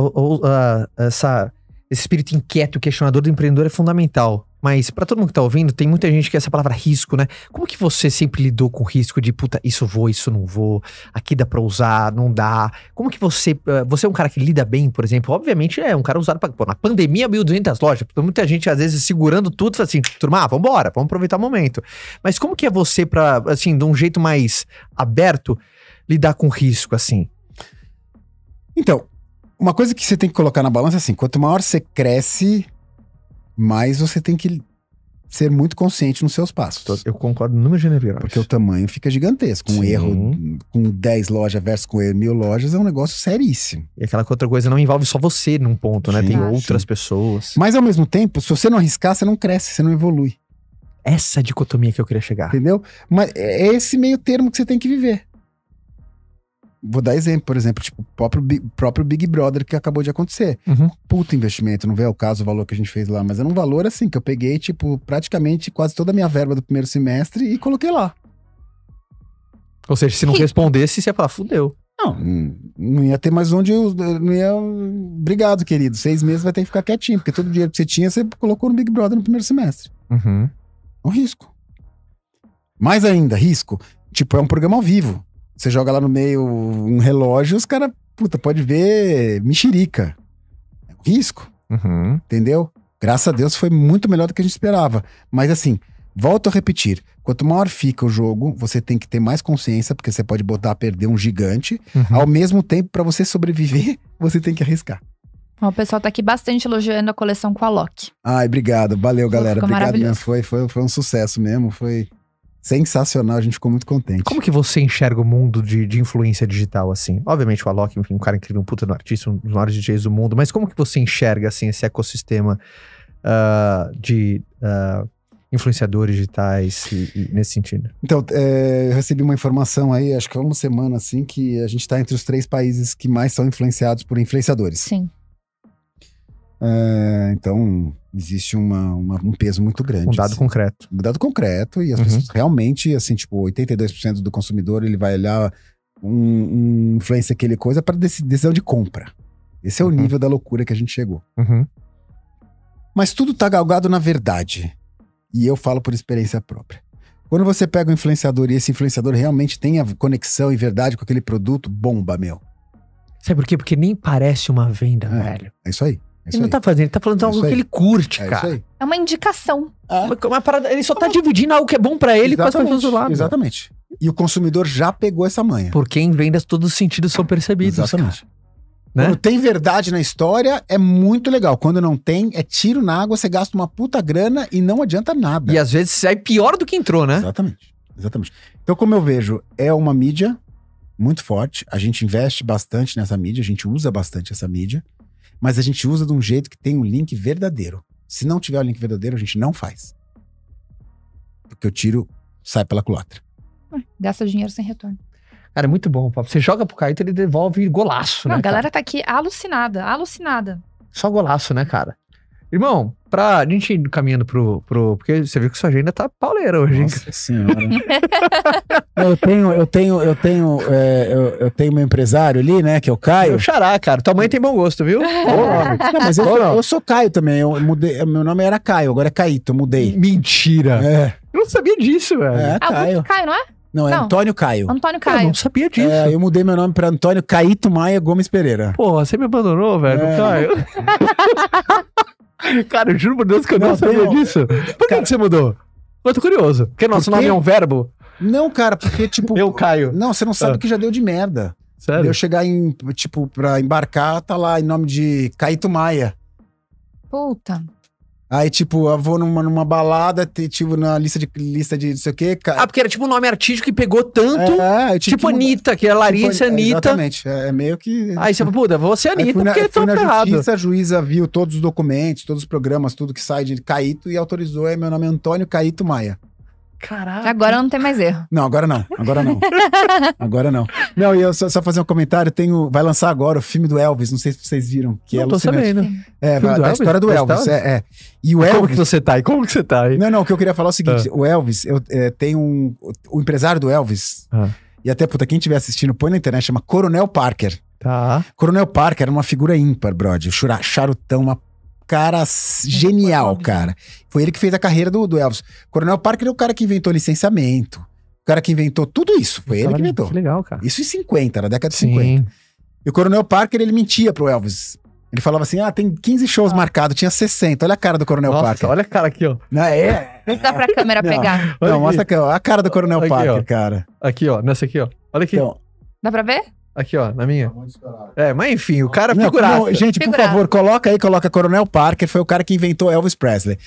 essa, esse espírito inquieto, questionador do empreendedor é fundamental. Mas pra todo mundo que tá ouvindo, tem muita gente que essa palavra risco, né? Como que você sempre lidou com risco de, puta, isso vou, isso não vou, aqui dá pra usar, não dá? Como que você, eh, você é um cara que lida bem, por exemplo? Obviamente é um cara usado pô, na pandemia, 1.200 lojas, muita gente às vezes segurando tudo, fala assim, turma, ah, vambora, vamos aproveitar o momento. Mas como que é você pra, assim, de um jeito mais aberto, lidar com risco, assim? Então, uma coisa que você tem que colocar na balança é assim: quanto maior você cresce, mais você tem que ser muito consciente nos seus passos. Eu concordo no número general. Porque o tamanho fica gigantesco. Um Sim. erro com 10 lojas versus com erro mil lojas é um negócio seríssimo. E aquela outra coisa não envolve só você num ponto, né? Sim, Tem sim. outras pessoas. Mas ao mesmo tempo, se você não arriscar, você não cresce, você não evolui. Essa dicotomia que eu queria chegar. Entendeu? Mas é esse meio termo que você tem que viver. Vou dar exemplo, por exemplo, tipo, o próprio, próprio Big Brother que acabou de acontecer. Uhum. Puta investimento, não vê o caso o valor que a gente fez lá, mas era um valor assim, que eu peguei, tipo, praticamente quase toda a minha verba do primeiro semestre e coloquei lá. Ou seja, se não respondesse, você ia falar, fudeu. Não, não ia ter mais onde eu. Não ia. Obrigado, querido. Seis meses vai ter que ficar quietinho, porque todo o dinheiro que você tinha, você colocou no Big Brother no primeiro semestre. Uhum. É um risco. Mais ainda, risco. Tipo, é um programa ao vivo. Você joga lá no meio um relógio, os caras, puta, pode ver mexerica. É um risco, Uhum. entendeu? Graças a Deus foi muito melhor do que a gente esperava. Mas assim, volto a repetir: quanto maior fica o jogo, você tem que ter mais consciência, porque você pode botar a perder um gigante. Uhum. Ao mesmo tempo, pra você sobreviver, você tem que arriscar. O pessoal tá aqui bastante elogiando a coleção com a Loki. Ai, obrigado. Valeu, galera. Ficou Obrigado mesmo. Foi, foi, foi um sucesso mesmo. Foi sensacional. A gente ficou muito contente. Como que você enxerga o mundo de, de influência digital, assim? Obviamente o Alok, enfim, um cara incrível, um puta no artista, um dos maiores DJs do mundo, mas como que você enxerga, assim, esse ecossistema ah, de ah, influenciadores digitais e- e nesse sentido? Então, é, eu recebi uma informação aí, acho que há uma semana, assim, que a gente está entre os três países que mais são influenciados por influenciadores. Sim. É, então, existe uma, uma- um peso muito grande. Um dado assim. concreto. Um dado concreto, e as Uhum. pessoas realmente, assim, tipo, 82% do consumidor, ele vai olhar um, um influência aquele coisa para decisão de compra. Esse é o Uhum. nível da loucura que a gente chegou. Uhum. Mas tudo tá galgado na verdade. E eu falo por experiência própria. Quando você pega um influenciador e esse influenciador realmente tem a conexão e verdade com aquele produto, bomba, meu. Sabe por quê? Porque nem parece uma venda, É. velho. É isso aí. É Ele não aí. tá fazendo, ele tá falando de É algo que ele curte, É isso cara. aí. É uma indicação. Uma, uma parada, ele só tá dividindo algo que é bom pra ele com as pessoas do lado. Exatamente. E o consumidor já pegou essa manha. Porque em vendas todos os sentidos são percebidos. Exatamente. cara. Né? Quando tem verdade na história, é muito legal. Quando não tem, é tiro na água, você gasta uma puta grana e não adianta nada. E às vezes sai pior do que entrou, né? Exatamente. Exatamente. Então, como eu vejo, é uma mídia muito forte. A gente investe bastante nessa mídia, a gente usa bastante essa mídia, mas a gente usa de um jeito que tem um link verdadeiro. Se não tiver o link verdadeiro, a gente não faz. que eu tiro sai pela culatra. Gasta dinheiro sem retorno. Cara, é muito bom, papo. Você joga pro Caíto, ele devolve golaço, Não, né? a galera cara? tá aqui alucinada, alucinada. Só golaço, né, cara? Irmão, pra gente ir caminhando pro, pro. Porque você viu que sua agenda tá pauleira hoje, hein? Nossa senhora. eu tenho, eu tenho, eu tenho, é, eu, eu tenho meu empresário ali, né, que é o Caio. Eu xará, cara. Tua mãe tem bom gosto, viu? Não, mas eu, não? eu sou Caio também. Eu mudei, meu nome era Caio, agora é Caíto, eu mudei. Mentira. É, Eu não sabia disso, velho. é Ah, Caio. Caio, não é? Não, é Não. Antônio Caio. Antônio Eu Caio. não sabia disso. É, eu mudei meu nome pra Antônio Caíto Maia Gomes Pereira. Porra, você me abandonou, velho, É. Caio. cara, eu juro por Deus que eu não, Não, sabia um- disso. Por que, que você mudou? Eu tô curioso. Porque nosso Por quê? nome é um verbo. Não, cara, porque, tipo. Eu, Caio. Não, você não sabe Ah. o que já deu de merda. Sério? Eu chegar em, tipo, pra embarcar, tá lá em nome de Caíto Maia. Puta. Aí, tipo, eu vou numa, numa balada, tipo, na lista de lista de não sei o quê. Ca... Ah, porque era tipo um nome artístico que pegou tanto. é, tive tipo que mudar. Anitta, que é Larissa Tipo, Anitta. Exatamente. É, é meio que. Aí você puta, você é Aí Anitta, na, porque tô na ferrado. justiça, a juíza viu todos os documentos, todos os programas, tudo que sai de Caíto e autorizou. É meu nome é Antônio Caíto Maia. Caraca. Agora não tem mais erro. Não, agora não. Agora não. agora não. Não, e eu só, só fazer um comentário. Tenho, vai lançar agora o filme do Elvis. Não sei se vocês viram. Que é não tô alucinante. sabendo. É, Filme vai, da Elvis? história do Elvis. É, é. E o Como que Elvis. você tá aí? Como que você tá aí? Não, não, o que eu queria falar é o seguinte: o Elvis, eu é, tenho um. O empresário do Elvis. Ah. E até, puta, quem estiver assistindo, põe na internet, chama Coronel Parker. Tá. Coronel Parker era uma figura ímpar, brother. Charutão, uma cara genial, cara. Foi ele que fez a carreira do, do Elvis. Coronel Parker é o cara que inventou licenciamento. O cara que inventou tudo isso. Foi ele que inventou. Que legal, cara. Isso em 50, na década de 50. Sim. E o Coronel Parker, ele mentia pro Elvis. Ele falava assim: ah, tem 15 shows marcados, tinha 60. Olha a cara do Coronel Nossa, Parker. olha a cara aqui, ó. Não, é. Vê se dá pra câmera Não. pegar. Não, mostra aqui, ó, a cara do Coronel Aqui, Parker, ó. cara. Aqui, ó. Nessa aqui, ó. Olha aqui. Então, Dá pra ver? Aqui, ó. Na minha. É, mas enfim, o cara Não, gente, por Figuraça. favor, coloca aí, coloca Coronel Parker, foi o cara que inventou Elvis Presley.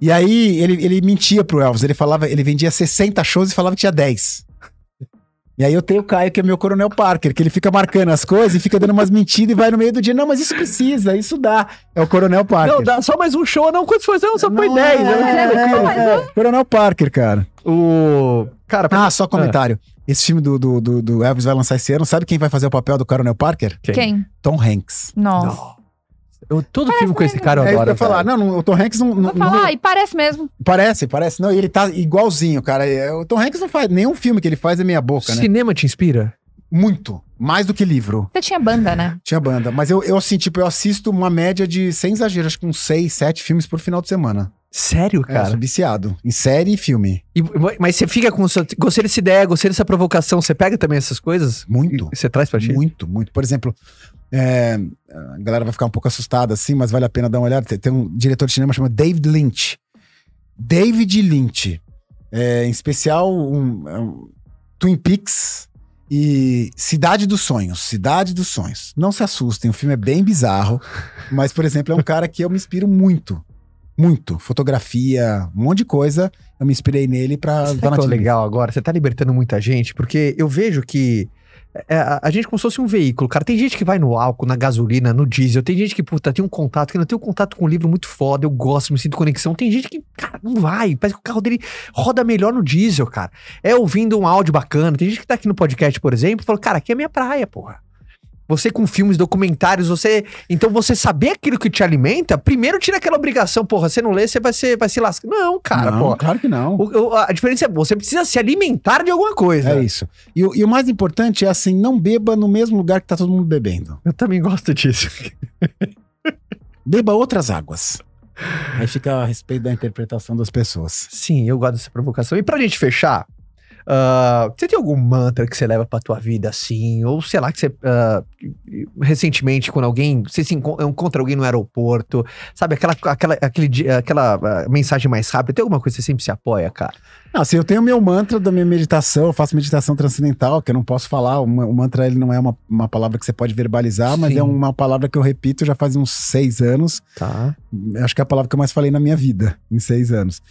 E aí ele, ele mentia pro Elvis, ele falava, ele vendia 60 shows e falava que tinha 10. E aí eu tenho o Caio, que é meu Coronel Parker, que ele fica marcando as coisas e fica dando umas mentiras e vai no meio do dia. Não, mas isso precisa, isso dá. É o Coronel Parker. Não, dá só mais um show. Não, quantos foi? Não, só foi Não, 10. é, é, é, Coronel Parker, cara. O. Cara, pra... Ah, só comentário. Esse filme do, do, do, do Elvis vai lançar esse ano. Sabe quem vai fazer o papel do Coronel Parker? Quem? Tom Hanks. Nossa. Não. Eu, todo filme com esse cara eu é isso que eu adoro. ia falar. Não, não, o Tom Hanks não, não, Vou falar, e parece mesmo. Parece, parece. Não, e ele tá igualzinho, cara. É, O Tom Hanks não faz. Nenhum filme que ele faz é meia boca, né? Cinema te inspira? Muito. Mais do que livro. Você tinha banda, né? Tinha banda. Mas eu, eu assim, tipo, eu assisto uma média de, sem exagero, acho que uns seis, sete filmes por final de semana. Sério, É, eu cara? sou viciado. Em série e filme. E- mas você fica com. Gostei dessa ideia, gostei dessa provocação. Você pega também essas coisas? Muito. E você traz pra ti? Muito, muito. Por exemplo, é, a galera vai ficar um pouco assustada assim, mas vale a pena dar uma olhada. Tem, tem um diretor de cinema chamado David Lynch. David Lynch. É, em especial, um, é um Twin Peaks e Cidade dos Sonhos. Cidade dos Sonhos. Não se assustem, o filme é bem bizarro, mas, por exemplo, é um cara que eu me inspiro muito. Muito. Fotografia, um monte de coisa. Eu me inspirei nele pra Sabe que é legal agora? Você tá libertando muita gente, porque eu vejo que é, a, a gente como se fosse um veículo, cara. Tem gente que vai no álcool, na gasolina, no diesel. Tem gente que, puta, tem um contato, que não tem um contato com um livro muito foda. Eu gosto, me sinto conexão. Tem gente que, cara, não vai. Parece que o carro dele roda melhor no diesel, cara. É ouvindo um áudio bacana. Tem gente que tá aqui no podcast, por exemplo, e fala, cara, aqui é minha praia, porra. Você com filmes, documentários, você. Então você saber aquilo que te alimenta, primeiro tira aquela obrigação, porra. Você não lê, você vai, ser, vai se lascar. Não, cara, não, porra. claro que não. O- a diferença é você precisa se alimentar de alguma coisa. É isso. E, o- e o mais importante é assim, não beba no mesmo lugar que tá todo mundo bebendo. Eu também gosto disso. Beba outras águas. Aí fica a respeito da interpretação das pessoas. Sim, eu gosto dessa provocação. E pra gente fechar, ah, você tem algum mantra que você leva pra tua vida assim? Ou sei lá, que você. ah, recentemente, quando alguém. Você se enco- encontra alguém no aeroporto, sabe? Aquela, aquela, aquele, aquela ah, mensagem mais rápida. Tem alguma coisa que você sempre se apoia, cara? Não, assim, eu tenho o meu mantra da minha meditação, eu faço meditação transcendental, que eu não posso falar. O, o mantra ele não é uma, uma palavra que você pode verbalizar, mas Sim. é uma palavra que eu repito já faz uns seis anos. Tá. Acho que é a palavra que eu mais falei na minha vida, em seis anos.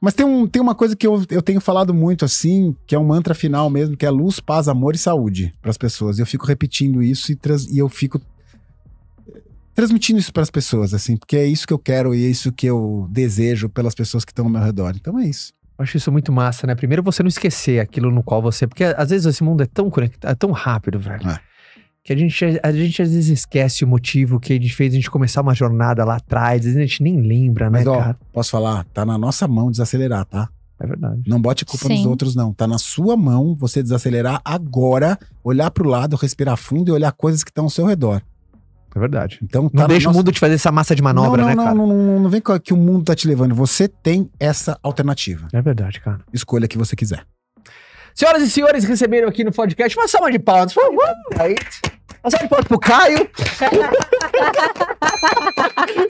Mas tem, um, tem uma coisa que eu, eu tenho falado muito, assim, que é um mantra final mesmo, que é luz, paz, amor e saúde para as pessoas. E eu fico repetindo isso e, trans- e eu fico eh, transmitindo isso para as pessoas, assim, porque é isso que eu quero e é isso que eu desejo pelas pessoas que estão ao meu redor. Então é isso. Eu acho isso muito massa, né? Primeiro você não esquecer aquilo no qual você. Porque às vezes esse mundo é tão conectado, é tão rápido, velho. É. Que a gente, a gente às vezes esquece o motivo que a gente fez a gente começar uma jornada lá atrás. Às vezes a gente nem lembra, né, Mas, ó, cara? posso falar? Tá na nossa mão desacelerar, tá? É verdade. Não bote culpa Sim. nos outros, não. Tá na sua mão você desacelerar agora, olhar pro lado, respirar fundo e olhar coisas que estão ao seu redor. É verdade. Então, tá Não deixa nossa- o mundo te fazer essa massa de manobra, não, né, não, cara? Não, não, não, não vem com que o mundo tá te levando. Você tem essa alternativa. É verdade, cara. Escolha que você quiser. Senhoras e senhores, receberam aqui no podcast uma salva de palmas, por favor. Aí. Salva de palmas pro Caio.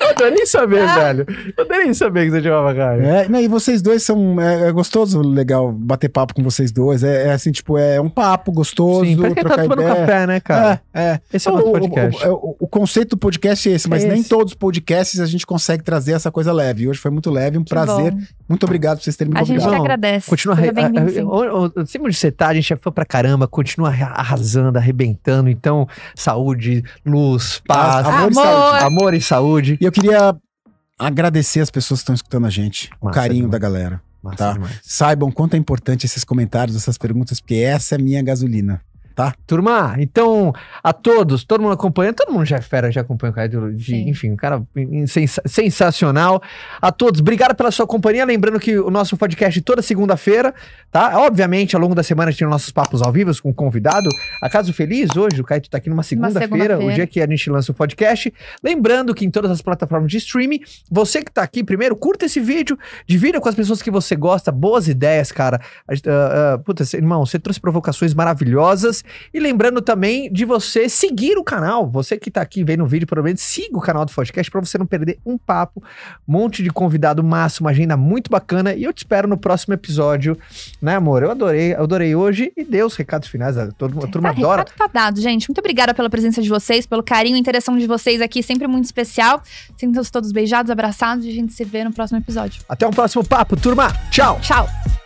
Eu adorei saber, velho. Eu adorei saber que você chamava Caio. É, não, e vocês dois são. É, é gostoso, legal bater papo com vocês dois. É, é assim, tipo, é um papo gostoso, Sim, parece que tá tomando ideia. café, né, cara? É, é. Esse é o nosso O- podcast. O, o- o conceito do podcast é esse, mas É nem esse. todos os podcasts a gente consegue trazer essa coisa leve. E hoje foi muito leve, um Que prazer. bom. Muito obrigado por vocês terem me A gente convidado. Não, agradece. Continua Seja arre- bem-vindo, a- sim. a- a- sempre onde você tá, a gente é fã pra caramba, continua arra- arrasando, arrebentando. Então, saúde, luz, paz, amor e Amor. saúde. amor e saúde. E eu queria agradecer as pessoas que estão escutando a gente, o Massa carinho demais. da galera. Massa Tá. demais. Saibam quanto é importante esses comentários, essas perguntas, porque essa é a minha gasolina. Turma, então, a todos, todo mundo acompanha, todo mundo já é fera, já acompanha o Caio, de- Sim. enfim, um cara sensa- sensacional. A todos, obrigado pela sua companhia. Lembrando que o nosso podcast toda segunda-feira, tá? Obviamente, ao longo da semana a gente tem nossos papos ao vivo com convidado. Acaso Feliz, hoje, o Caio tá aqui numa segunda-feira, o segunda-feira. dia que a gente lança o podcast. Lembrando que em todas as plataformas de streaming, você que tá aqui, primeiro, curta esse vídeo, divida com as pessoas que você gosta, boas ideias, cara. Ah, ah, puta, irmão, você trouxe provocações maravilhosas. E lembrando também de você seguir o canal. Você que tá aqui vendo o vídeo, provavelmente siga o canal do podcast pra você não perder um papo. Um monte de convidado massa, uma agenda muito bacana. E eu te espero no próximo episódio, né, amor? Eu adorei, eu adorei hoje. E dê os recados finais. A, todo, a turma Tá, adora. recado tá dado, gente. Muito obrigada pela presença de vocês, pelo carinho e interação de vocês aqui, sempre muito especial. Sintam-se todos beijados, abraçados e a gente se vê no próximo episódio. Até o próximo papo, turma. Tchau! Tchau!